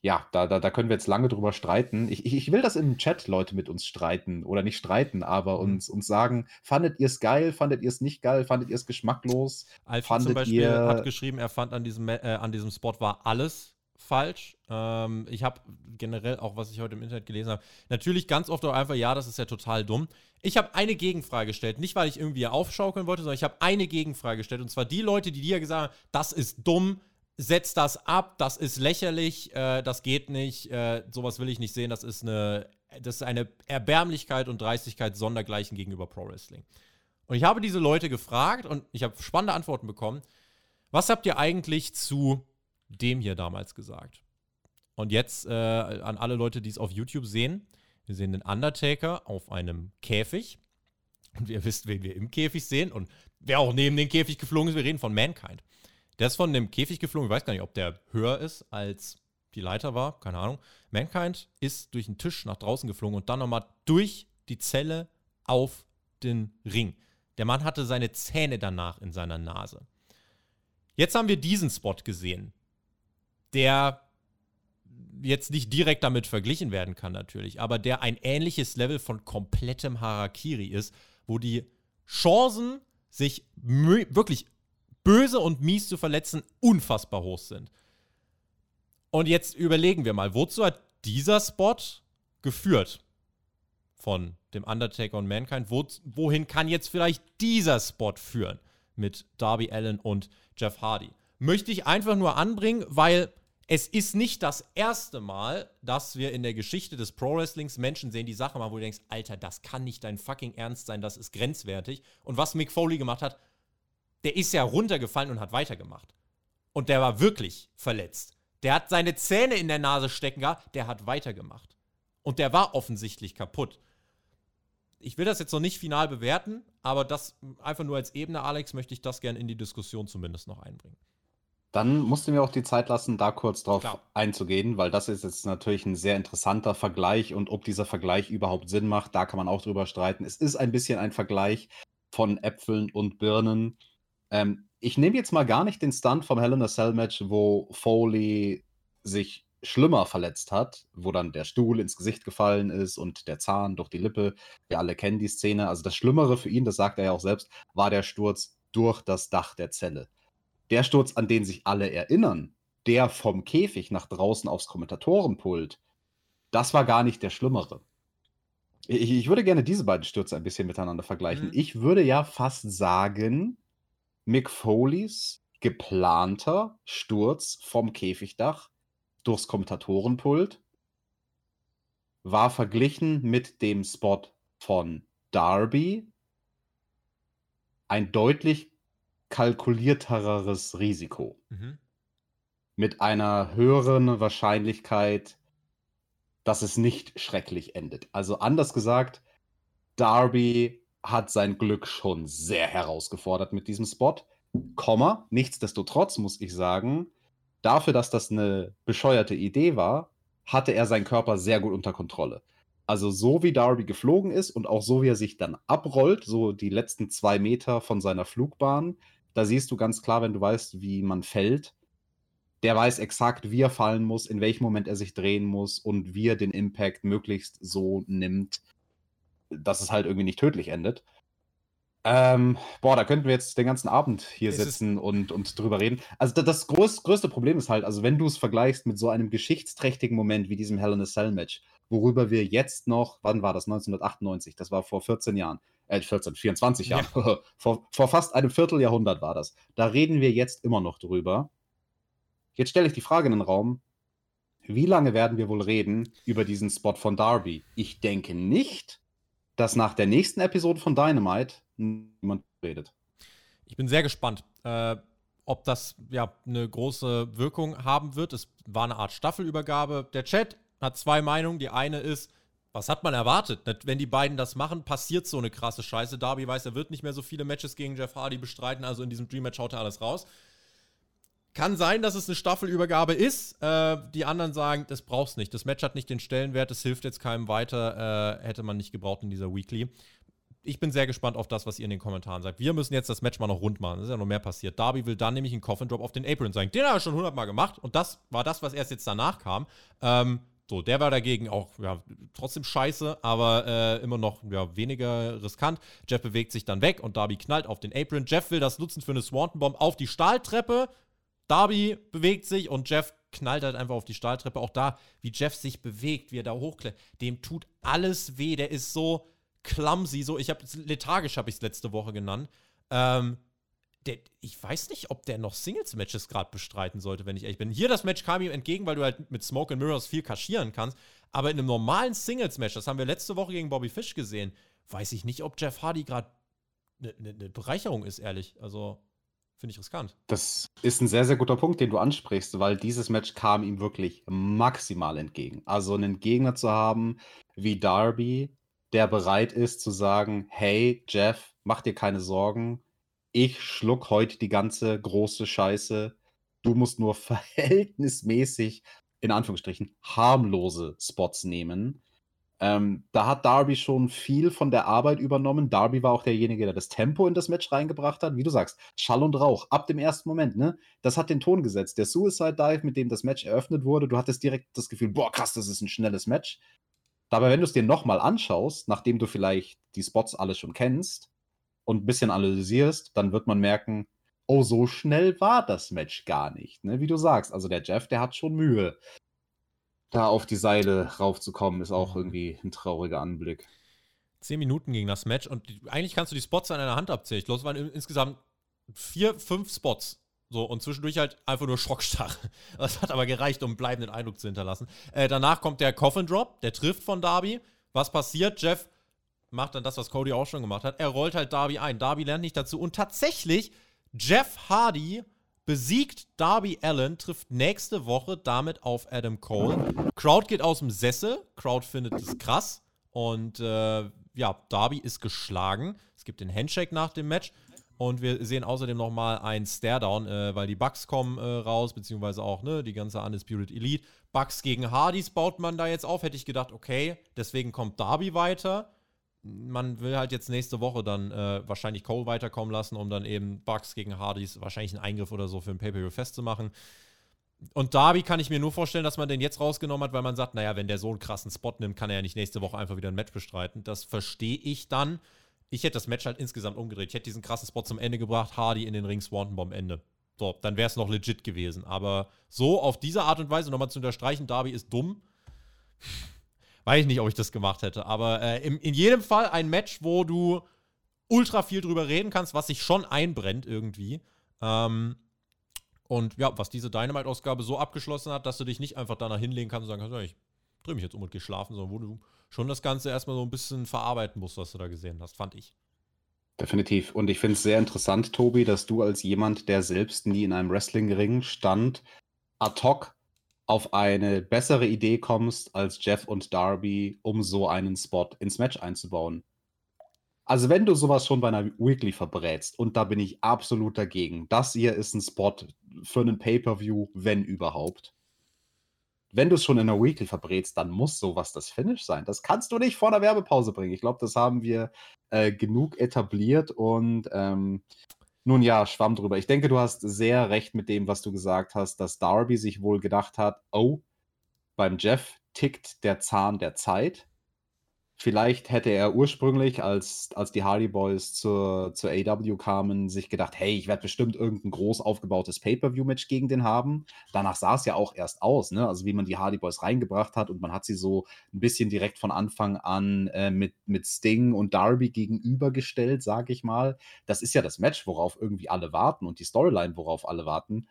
ja, da, da, da können wir jetzt lange drüber streiten. Ich, ich, will, dass im Chat Leute mit uns streiten oder nicht streiten, aber mhm. uns, uns sagen, fandet ihr es geil, fandet ihr es nicht geil, fandet ihr es geschmacklos? Alfred zum Beispiel ihr... hat geschrieben, er fand an diesem, äh, an diesem Spot war alles falsch. Ähm, ich habe generell auch, was ich heute im Internet gelesen habe, natürlich ganz oft auch einfach, ja, das ist ja total dumm. Ich habe eine Gegenfrage gestellt, nicht weil ich irgendwie aufschaukeln wollte, sondern ich habe eine Gegenfrage gestellt. Und zwar die Leute, die dir gesagt haben, das ist dumm, setz das ab, das ist lächerlich, äh, das geht nicht, äh, sowas will ich nicht sehen, das ist eine, das ist eine Erbärmlichkeit und Dreistigkeit sondergleichen gegenüber Pro Wrestling. Und ich habe diese Leute gefragt und ich habe spannende Antworten bekommen. Was habt ihr eigentlich zu dem hier damals gesagt. Und jetzt äh, an alle Leute, die es auf YouTube sehen, wir sehen den Undertaker auf einem Käfig. Und ihr wisst, wen wir im Käfig sehen und wer auch neben den Käfig geflogen ist. Wir reden von Mankind. Der ist von dem Käfig geflogen. Ich weiß gar nicht, ob der höher ist als die Leiter war, keine Ahnung. Mankind ist durch den Tisch nach draußen geflogen und dann nochmal durch die Zelle auf den Ring. Der Mann hatte seine Zähne danach in seiner Nase. Jetzt haben wir diesen Spot gesehen, der jetzt nicht direkt damit verglichen werden kann natürlich, aber der ein ähnliches Level von komplettem Harakiri ist, wo die Chancen, sich wirklich böse und mies zu verletzen, unfassbar hoch sind. Und jetzt überlegen wir mal, wozu hat dieser Spot geführt von dem Undertaker und Mankind? Wo, wohin kann jetzt vielleicht dieser Spot führen mit Darby Allen und Jeff Hardy? Möchte ich einfach nur anbringen, weil es ist nicht das erste Mal, dass wir in der Geschichte des Pro Wrestlings Menschen sehen, die Sachen machen, wo du denkst, Alter, das kann nicht dein fucking Ernst sein, das ist grenzwertig. Und was Mick Foley gemacht hat, der ist ja runtergefallen und hat weitergemacht. Und der war wirklich verletzt. Der hat seine Zähne in der Nase stecken gehabt, der hat weitergemacht. Und der war offensichtlich kaputt. Ich will das jetzt noch nicht final bewerten, aber das einfach nur als Ebene, Alex, möchte ich das gerne in die Diskussion zumindest noch einbringen. Dann musst du mir auch die Zeit lassen, da kurz drauf Klar. einzugehen, weil das ist jetzt natürlich ein sehr interessanter Vergleich und ob dieser Vergleich überhaupt Sinn macht, da kann man auch drüber streiten. Es ist ein bisschen ein Vergleich von Äpfeln und Birnen. Ähm, ich nehme jetzt mal gar nicht den Stunt vom Hell in a Cell Match, wo Foley sich schlimmer verletzt hat, wo dann der Stuhl ins Gesicht gefallen ist und der Zahn durch die Lippe. Wir alle kennen die Szene. Also das Schlimmere für ihn, das sagt er ja auch selbst, war der Sturz durch das Dach der Zelle. Der Sturz, an den sich alle erinnern, der vom Käfig nach draußen aufs Kommentatorenpult, das war gar nicht der schlimmere. Ich, ich würde gerne diese beiden Stürze ein bisschen miteinander vergleichen. Mhm. Ich würde ja fast sagen, Mick Foleys geplanter Sturz vom Käfigdach durchs Kommentatorenpult war verglichen mit dem Spot von Darby ein deutlich kalkulierteres Risiko. Mhm. Mit einer höheren Wahrscheinlichkeit, dass es nicht schrecklich endet. Also anders gesagt, Darby hat sein Glück schon sehr herausgefordert mit diesem Spot. Komma, nichtsdestotrotz muss ich sagen, dafür, dass das eine bescheuerte Idee war, hatte er seinen Körper sehr gut unter Kontrolle. Also so wie Darby geflogen ist und auch so wie er sich dann abrollt, so die letzten zwei Meter von seiner Flugbahn, da siehst du ganz klar, wenn du weißt, wie man fällt, der weiß exakt, wie er fallen muss, in welchem Moment er sich drehen muss und wie er den Impact möglichst so nimmt, dass es halt irgendwie nicht tödlich endet. Ähm, boah, da könnten wir jetzt den ganzen Abend hier es sitzen und, und drüber reden. Also das, das groß, größte Problem ist halt, also wenn du es vergleichst mit so einem geschichtsträchtigen Moment wie diesem Hell in a Cell Match, worüber wir jetzt noch, wann war das, 1998, das war vor 14 Jahren, äh, 14, 24 Jahren, ja. vor, vor fast einem Vierteljahrhundert war das. Da reden wir jetzt immer noch drüber. Jetzt stelle ich die Frage in den Raum, wie lange werden wir wohl reden über diesen Spot von Darby? Ich denke nicht, dass nach der nächsten Episode von Dynamite niemand redet. Ich bin sehr gespannt, äh, ob das ja eine große Wirkung haben wird. Es war eine Art Staffelübergabe. Der Chat hat zwei Meinungen. Die eine ist, was hat man erwartet? Wenn die beiden das machen, passiert so eine krasse Scheiße. Darby weiß, er wird nicht mehr so viele Matches gegen Jeff Hardy bestreiten, also in diesem Dream Match haut er alles raus. Kann sein, dass es eine Staffelübergabe ist. Äh, die anderen sagen, das brauchst nicht. Das Match hat nicht den Stellenwert, es hilft jetzt keinem weiter. Äh, hätte man nicht gebraucht in dieser Weekly. Ich bin sehr gespannt auf das, was ihr in den Kommentaren sagt. Wir müssen jetzt das Match mal noch rund machen. Es ist ja noch mehr passiert. Darby will dann nämlich einen Coffin Drop auf den Apron sagen. Den hat er schon hundertmal gemacht. Und das war das, was erst jetzt danach kam. Ähm, so, der war dagegen auch ja, trotzdem scheiße, aber äh, immer noch ja, weniger riskant. Jeff bewegt sich dann weg und Darby knallt auf den Apron. Jeff will das nutzen für eine Swanton Bomb auf die Stahltreppe. Darby bewegt sich und Jeff knallt halt einfach auf die Stahltreppe. Auch da, wie Jeff sich bewegt, wie er da hochklettert, dem tut alles weh. Der ist so clumsy, so, ich habe lethargisch habe ich es letzte Woche genannt. Ähm, der, ich weiß nicht, ob der noch Singles-Matches gerade bestreiten sollte, wenn ich ehrlich bin. Hier das Match kam ihm entgegen, weil du halt mit Smoke and Mirrors viel kaschieren kannst. Aber in einem normalen Singles-Match, das haben wir letzte Woche gegen Bobby Fish gesehen, weiß ich nicht, ob Jeff Hardy gerade eine ne, ne Bereicherung ist, ehrlich. Also finde ich riskant. Das ist ein sehr, sehr guter Punkt, den du ansprichst, weil dieses Match kam ihm wirklich maximal entgegen. Also einen Gegner zu haben wie Darby, der bereit ist zu sagen, hey Jeff, mach dir keine Sorgen, ich schluck heute die ganze große Scheiße. Du musst nur verhältnismäßig in Anführungsstrichen, harmlose Spots nehmen. Ähm, da hat Darby schon viel von der Arbeit übernommen. Darby war auch derjenige, der das Tempo in das Match reingebracht hat. Wie du sagst, Schall und Rauch, ab dem ersten Moment, ne? Das hat den Ton gesetzt. Der Suicide Dive, mit dem das Match eröffnet wurde, du hattest direkt das Gefühl, boah, krass, das ist ein schnelles Match. Dabei, wenn du es dir nochmal anschaust, nachdem du vielleicht die Spots alle schon kennst und ein bisschen analysierst, dann wird man merken, oh, so schnell war das Match gar nicht. Ne? Wie du sagst, also der Jeff, der hat schon Mühe da auf die Seile raufzukommen, ist auch mhm. irgendwie ein trauriger Anblick. Zehn Minuten ging das Match und die, eigentlich kannst du die Spots an einer Hand abzählen. Ich glaube, es waren insgesamt vier, fünf Spots. So, und zwischendurch halt einfach nur Schockstarre. Das hat aber gereicht, um einen bleibenden Eindruck zu hinterlassen. Äh, danach kommt der Coffin Drop, der trifft von Darby. Was passiert? Jeff macht dann das, was Cody auch schon gemacht hat. Er rollt halt Darby ein. Darby lernt nicht dazu. Und tatsächlich, Jeff Hardy besiegt Darby Allen, trifft nächste Woche damit auf Adam Cole. Crowd geht aus dem Sessel, Crowd findet es krass und äh, ja, Darby ist geschlagen. Es gibt den Handshake nach dem Match und wir sehen außerdem nochmal ein Staredown, äh, weil die Bugs kommen äh, raus, beziehungsweise auch ne, die ganze Undisputed Elite. Bugs gegen Hardys baut man da jetzt auf. Hätte ich gedacht, okay, deswegen kommt Darby weiter man will halt jetzt nächste Woche dann äh, wahrscheinlich Cole weiterkommen lassen, um dann eben Bucks gegen Hardys wahrscheinlich einen Eingriff oder so für ein Pay-Per-View festzumachen. Und Darby kann ich mir nur vorstellen, dass man den jetzt rausgenommen hat, weil man sagt, naja, wenn der so einen krassen Spot nimmt, kann er ja nicht nächste Woche einfach wieder ein Match bestreiten. Das verstehe ich dann. Ich hätte das Match halt insgesamt umgedreht. Ich hätte diesen krassen Spot zum Ende gebracht, Hardy in den Ring, Swanton Bomb Ende. So, dann wäre es noch legit gewesen. Aber so auf diese Art und Weise nochmal zu unterstreichen, Darby ist dumm weiß ich nicht, ob ich das gemacht hätte. Aber äh, in, in jedem Fall ein Match, wo du ultra viel drüber reden kannst, was sich schon einbrennt irgendwie. Ähm, und ja, was diese Dynamite-Ausgabe so abgeschlossen hat, dass du dich nicht einfach danach hinlegen kannst und sagen kannst, ich drehe mich jetzt um und gehe schlafen, sondern wo du schon das Ganze erstmal so ein bisschen verarbeiten musst, was du da gesehen hast, fand ich. Definitiv. Und ich finde es sehr interessant, Tobi, dass du als jemand, der selbst nie in einem Wrestling-Ring stand, ad hoc auf eine bessere Idee kommst als Jeff und Darby, um so einen Spot ins Match einzubauen. Also wenn du sowas schon bei einer Weekly verbrätst, und da bin ich absolut dagegen, das hier ist ein Spot für einen Pay-per-View, wenn überhaupt. Wenn du es schon in einer Weekly verbrätst, dann muss sowas das Finish sein. Das kannst du nicht vor einer Werbepause bringen. Ich glaube, das haben wir äh, genug etabliert und ähm, nun ja, schwamm drüber. Ich denke, du hast sehr recht mit dem, was du gesagt hast, dass Darby sich wohl gedacht hat, oh, beim Jeff tickt der Zahn der Zeit. Vielleicht hätte er ursprünglich, als, als die Hardy Boys zur, zur AW kamen, sich gedacht, hey, ich werde bestimmt irgendein groß aufgebautes Pay-Per-View-Match gegen den haben. Danach sah es ja auch erst aus, ne? Also wie man die Hardy Boys reingebracht hat und man hat sie so ein bisschen direkt von Anfang an äh, mit, mit Sting und Darby gegenübergestellt, sage ich mal. Das ist ja das Match, worauf irgendwie alle warten und die Storyline, worauf alle warten.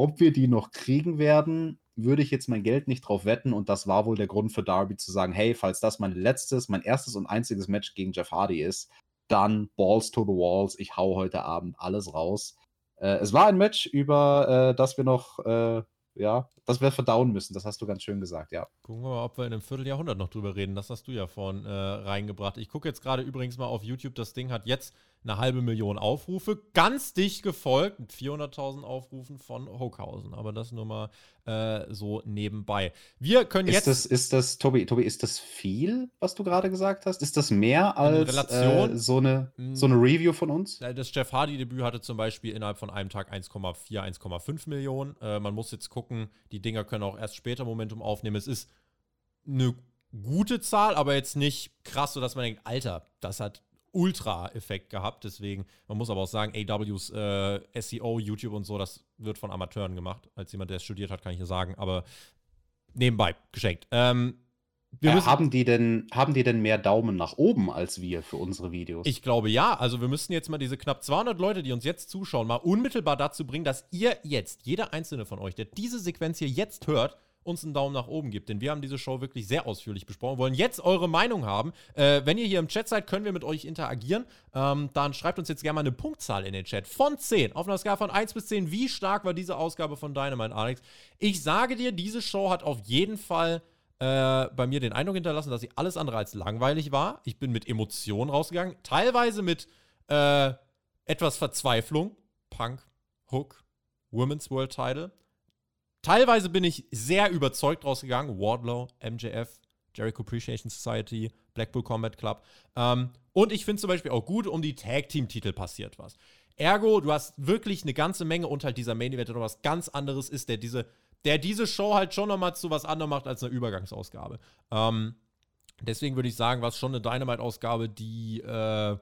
Ob wir die noch kriegen werden, würde ich jetzt mein Geld nicht drauf wetten und das war wohl der Grund für Darby zu sagen, hey, falls das mein letztes, mein erstes und einziges Match gegen Jeff Hardy ist, dann Balls to the Walls, ich hau heute Abend alles raus. Äh, es war ein Match, über äh, das wir noch, äh, ja, das wir verdauen müssen, das hast du ganz schön gesagt, ja. Gucken wir mal, ob wir in einem Vierteljahrhundert noch drüber reden, das hast du ja vorhin äh, reingebracht. Ich gucke jetzt gerade übrigens mal auf YouTube, das Ding hat jetzt eine halbe Million Aufrufe. Ganz dicht gefolgt mit 400.000 Aufrufen von Hockhausen. Aber das nur mal äh, so nebenbei. Wir können ist jetzt. Das, ist das, Tobi, Tobi, ist das viel, was du gerade gesagt hast? Ist das mehr als äh, so, eine, so eine Review von uns? Das Jeff Hardy-Debüt hatte zum Beispiel innerhalb von einem Tag 1,4, 1,5 Millionen. Äh, man muss jetzt gucken, die Dinger können auch erst später Momentum aufnehmen. Es ist eine gute Zahl, aber jetzt nicht krass, sodass man denkt, Alter, das hat Ultra-Effekt gehabt. Deswegen, man muss aber auch sagen, AWs äh, SEO, YouTube und so, das wird von Amateuren gemacht. Als jemand, der es studiert hat, kann ich ja sagen. Aber nebenbei, geschenkt. Ähm, äh, haben, die denn, haben die denn mehr Daumen nach oben als wir für unsere Videos? Ich glaube ja. Also wir müssen jetzt mal diese knapp 200 Leute, die uns jetzt zuschauen, mal unmittelbar dazu bringen, dass ihr jetzt, jeder einzelne von euch, der diese Sequenz hier jetzt hört, uns einen Daumen nach oben gibt. Denn wir haben diese Show wirklich sehr ausführlich besprochen, wollen jetzt eure Meinung haben. Äh, wenn ihr hier im Chat seid, können wir mit euch interagieren. Ähm, dann schreibt uns jetzt gerne mal eine Punktzahl in den Chat. Von 10, auf einer Skala von 1 bis 10. Wie stark war diese Ausgabe von Dynamite, Alex? Ich sage dir, diese Show hat auf jeden Fall äh, bei mir den Eindruck hinterlassen, dass sie alles andere als langweilig war. Ich bin mit Emotionen rausgegangen. Teilweise mit äh, etwas Verzweiflung. Punk, Hook, Women's World Title teilweise bin ich sehr überzeugt rausgegangen. Wardlow, MJF, Jericho Appreciation Society, Blackpool Combat Club. Ähm, und ich finde zum Beispiel auch gut, um die Tag-Team-Titel passiert was. Ergo, du hast wirklich eine ganze Menge und halt dieser Main Event, der noch was ganz anderes ist, der diese, der diese Show halt schon nochmal zu was anderem macht als eine Übergangsausgabe. Ähm, deswegen würde ich sagen, war es schon eine Dynamite-Ausgabe, die äh,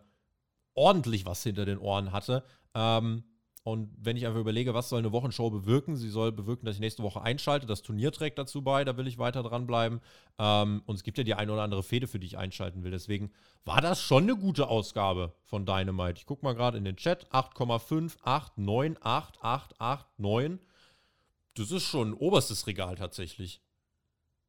ordentlich was hinter den Ohren hatte. Ähm, und wenn ich einfach überlege, was soll eine Wochenshow bewirken, sie soll bewirken, dass ich nächste Woche einschalte. Das Turnier trägt dazu bei, da will ich weiter dranbleiben. Ähm, und es gibt ja die eine oder andere Fehde, für die ich einschalten will. Deswegen war das schon eine gute Ausgabe von Dynamite. Ich gucke mal gerade in den Chat. 8,5, 8, 9, 8, 8, 8, 9. Das ist schon ein oberstes Regal tatsächlich.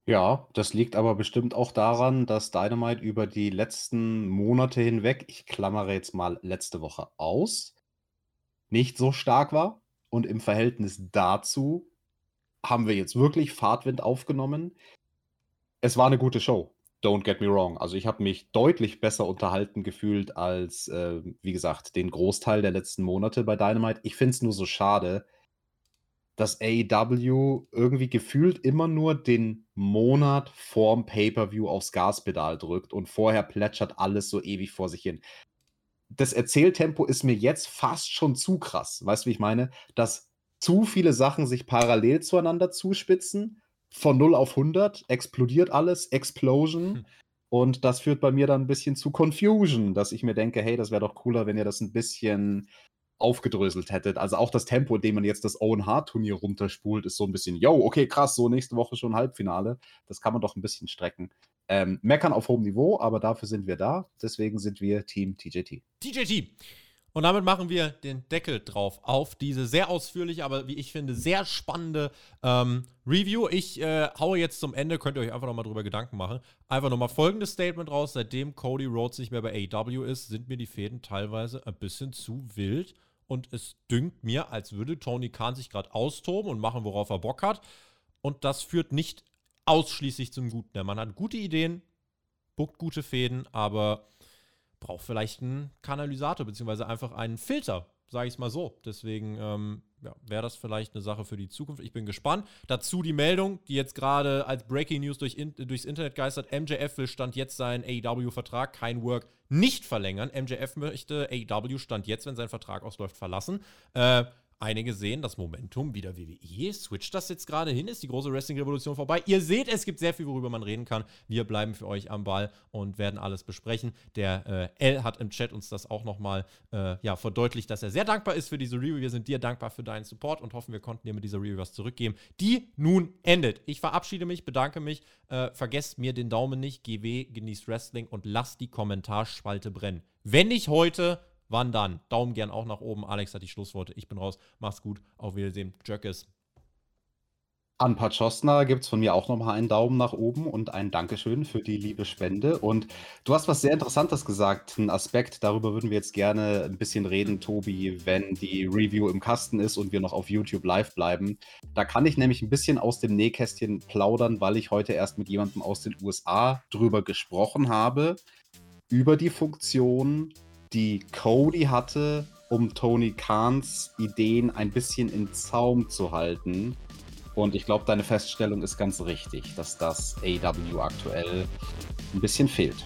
Ja, das liegt aber bestimmt auch daran, dass Dynamite über die letzten Monate hinweg, ich klammere jetzt mal letzte Woche aus, nicht so stark war. Und im Verhältnis dazu haben wir jetzt wirklich Fahrtwind aufgenommen. Es war eine gute Show. Don't get me wrong. Also ich habe mich deutlich besser unterhalten gefühlt als, äh, wie gesagt, den Großteil der letzten Monate bei Dynamite. Ich finde es nur so schade, dass AEW irgendwie gefühlt immer nur den Monat vorm Pay-per-View aufs Gaspedal drückt und vorher plätschert alles so ewig vor sich hin das Erzähltempo ist mir jetzt fast schon zu krass. Weißt du, wie ich meine? Dass zu viele Sachen sich parallel zueinander zuspitzen. Von 0 auf 100 explodiert alles, Explosion. Hm. Und das führt bei mir dann ein bisschen zu Confusion, dass ich mir denke, hey, das wäre doch cooler, wenn ihr das ein bisschen aufgedröselt hättet. Also auch das Tempo, in dem man jetzt das Owen Hart Turnier runterspult, ist so ein bisschen, yo, okay, krass, so nächste Woche schon Halbfinale. Das kann man doch ein bisschen strecken. Ähm, meckern auf hohem Niveau, aber dafür sind wir da. Deswegen sind wir Team TJT. TJT. Und damit machen wir den Deckel drauf auf diese sehr ausführliche, aber wie ich finde, sehr spannende ähm, Review. Ich äh, haue jetzt zum Ende, könnt ihr euch einfach nochmal drüber Gedanken machen. Einfach nochmal folgendes Statement raus. Seitdem Cody Rhodes nicht mehr bei AEW ist, sind mir die Fäden teilweise ein bisschen zu wild. Und es dünkt mir, als würde Tony Khan sich gerade austoben und machen, worauf er Bock hat. Und das führt nicht ausschließlich zum Guten. Der Mann hat gute Ideen, buckt gute Fäden, aber braucht vielleicht einen Kanalisator, beziehungsweise einfach einen Filter, sage ich es mal so. Deswegen ähm, ja, wäre das vielleicht eine Sache für die Zukunft. Ich bin gespannt. Dazu die Meldung, die jetzt gerade als Breaking News durch in, durchs Internet geistert. MJF will Stand jetzt seinen AEW-Vertrag, kein Work, nicht verlängern. MJF möchte AEW Stand jetzt, wenn sein Vertrag ausläuft, verlassen. Äh, Einige sehen das Momentum wieder WWE. Switcht das jetzt gerade hin? Ist die große Wrestling-Revolution vorbei? Ihr seht, es gibt sehr viel, worüber man reden kann. Wir bleiben für euch am Ball und werden alles besprechen. Der äh, L hat im Chat uns das auch nochmal äh, ja, verdeutlicht, dass er sehr dankbar ist für diese Review. Wir sind dir dankbar für deinen Support und hoffen, wir konnten dir mit dieser Review was zurückgeben, die nun endet. Ich verabschiede mich, bedanke mich. Äh, vergesst mir den Daumen nicht. GW, genießt Wrestling und lasst die Kommentarspalte brennen. Wenn nicht heute, Wann dann? Daumen gern auch nach oben. Alex hat die Schlussworte. Ich bin raus. Mach's gut. Auf Wiedersehen. Jöckes. An Pachosna gibt es von mir auch nochmal einen Daumen nach oben und ein Dankeschön für die liebe Spende. Und du hast was sehr Interessantes gesagt, ein Aspekt, darüber würden wir jetzt gerne ein bisschen reden, Tobi, wenn die Review im Kasten ist und wir noch auf YouTube live bleiben. Da kann ich nämlich ein bisschen aus dem Nähkästchen plaudern, weil ich heute erst mit jemandem aus den USA drüber gesprochen habe, über die Funktion die Cody hatte, um Tony Kahns Ideen ein bisschen in Zaum zu halten. Und ich glaube, deine Feststellung ist ganz richtig, dass das AW aktuell ein bisschen fehlt.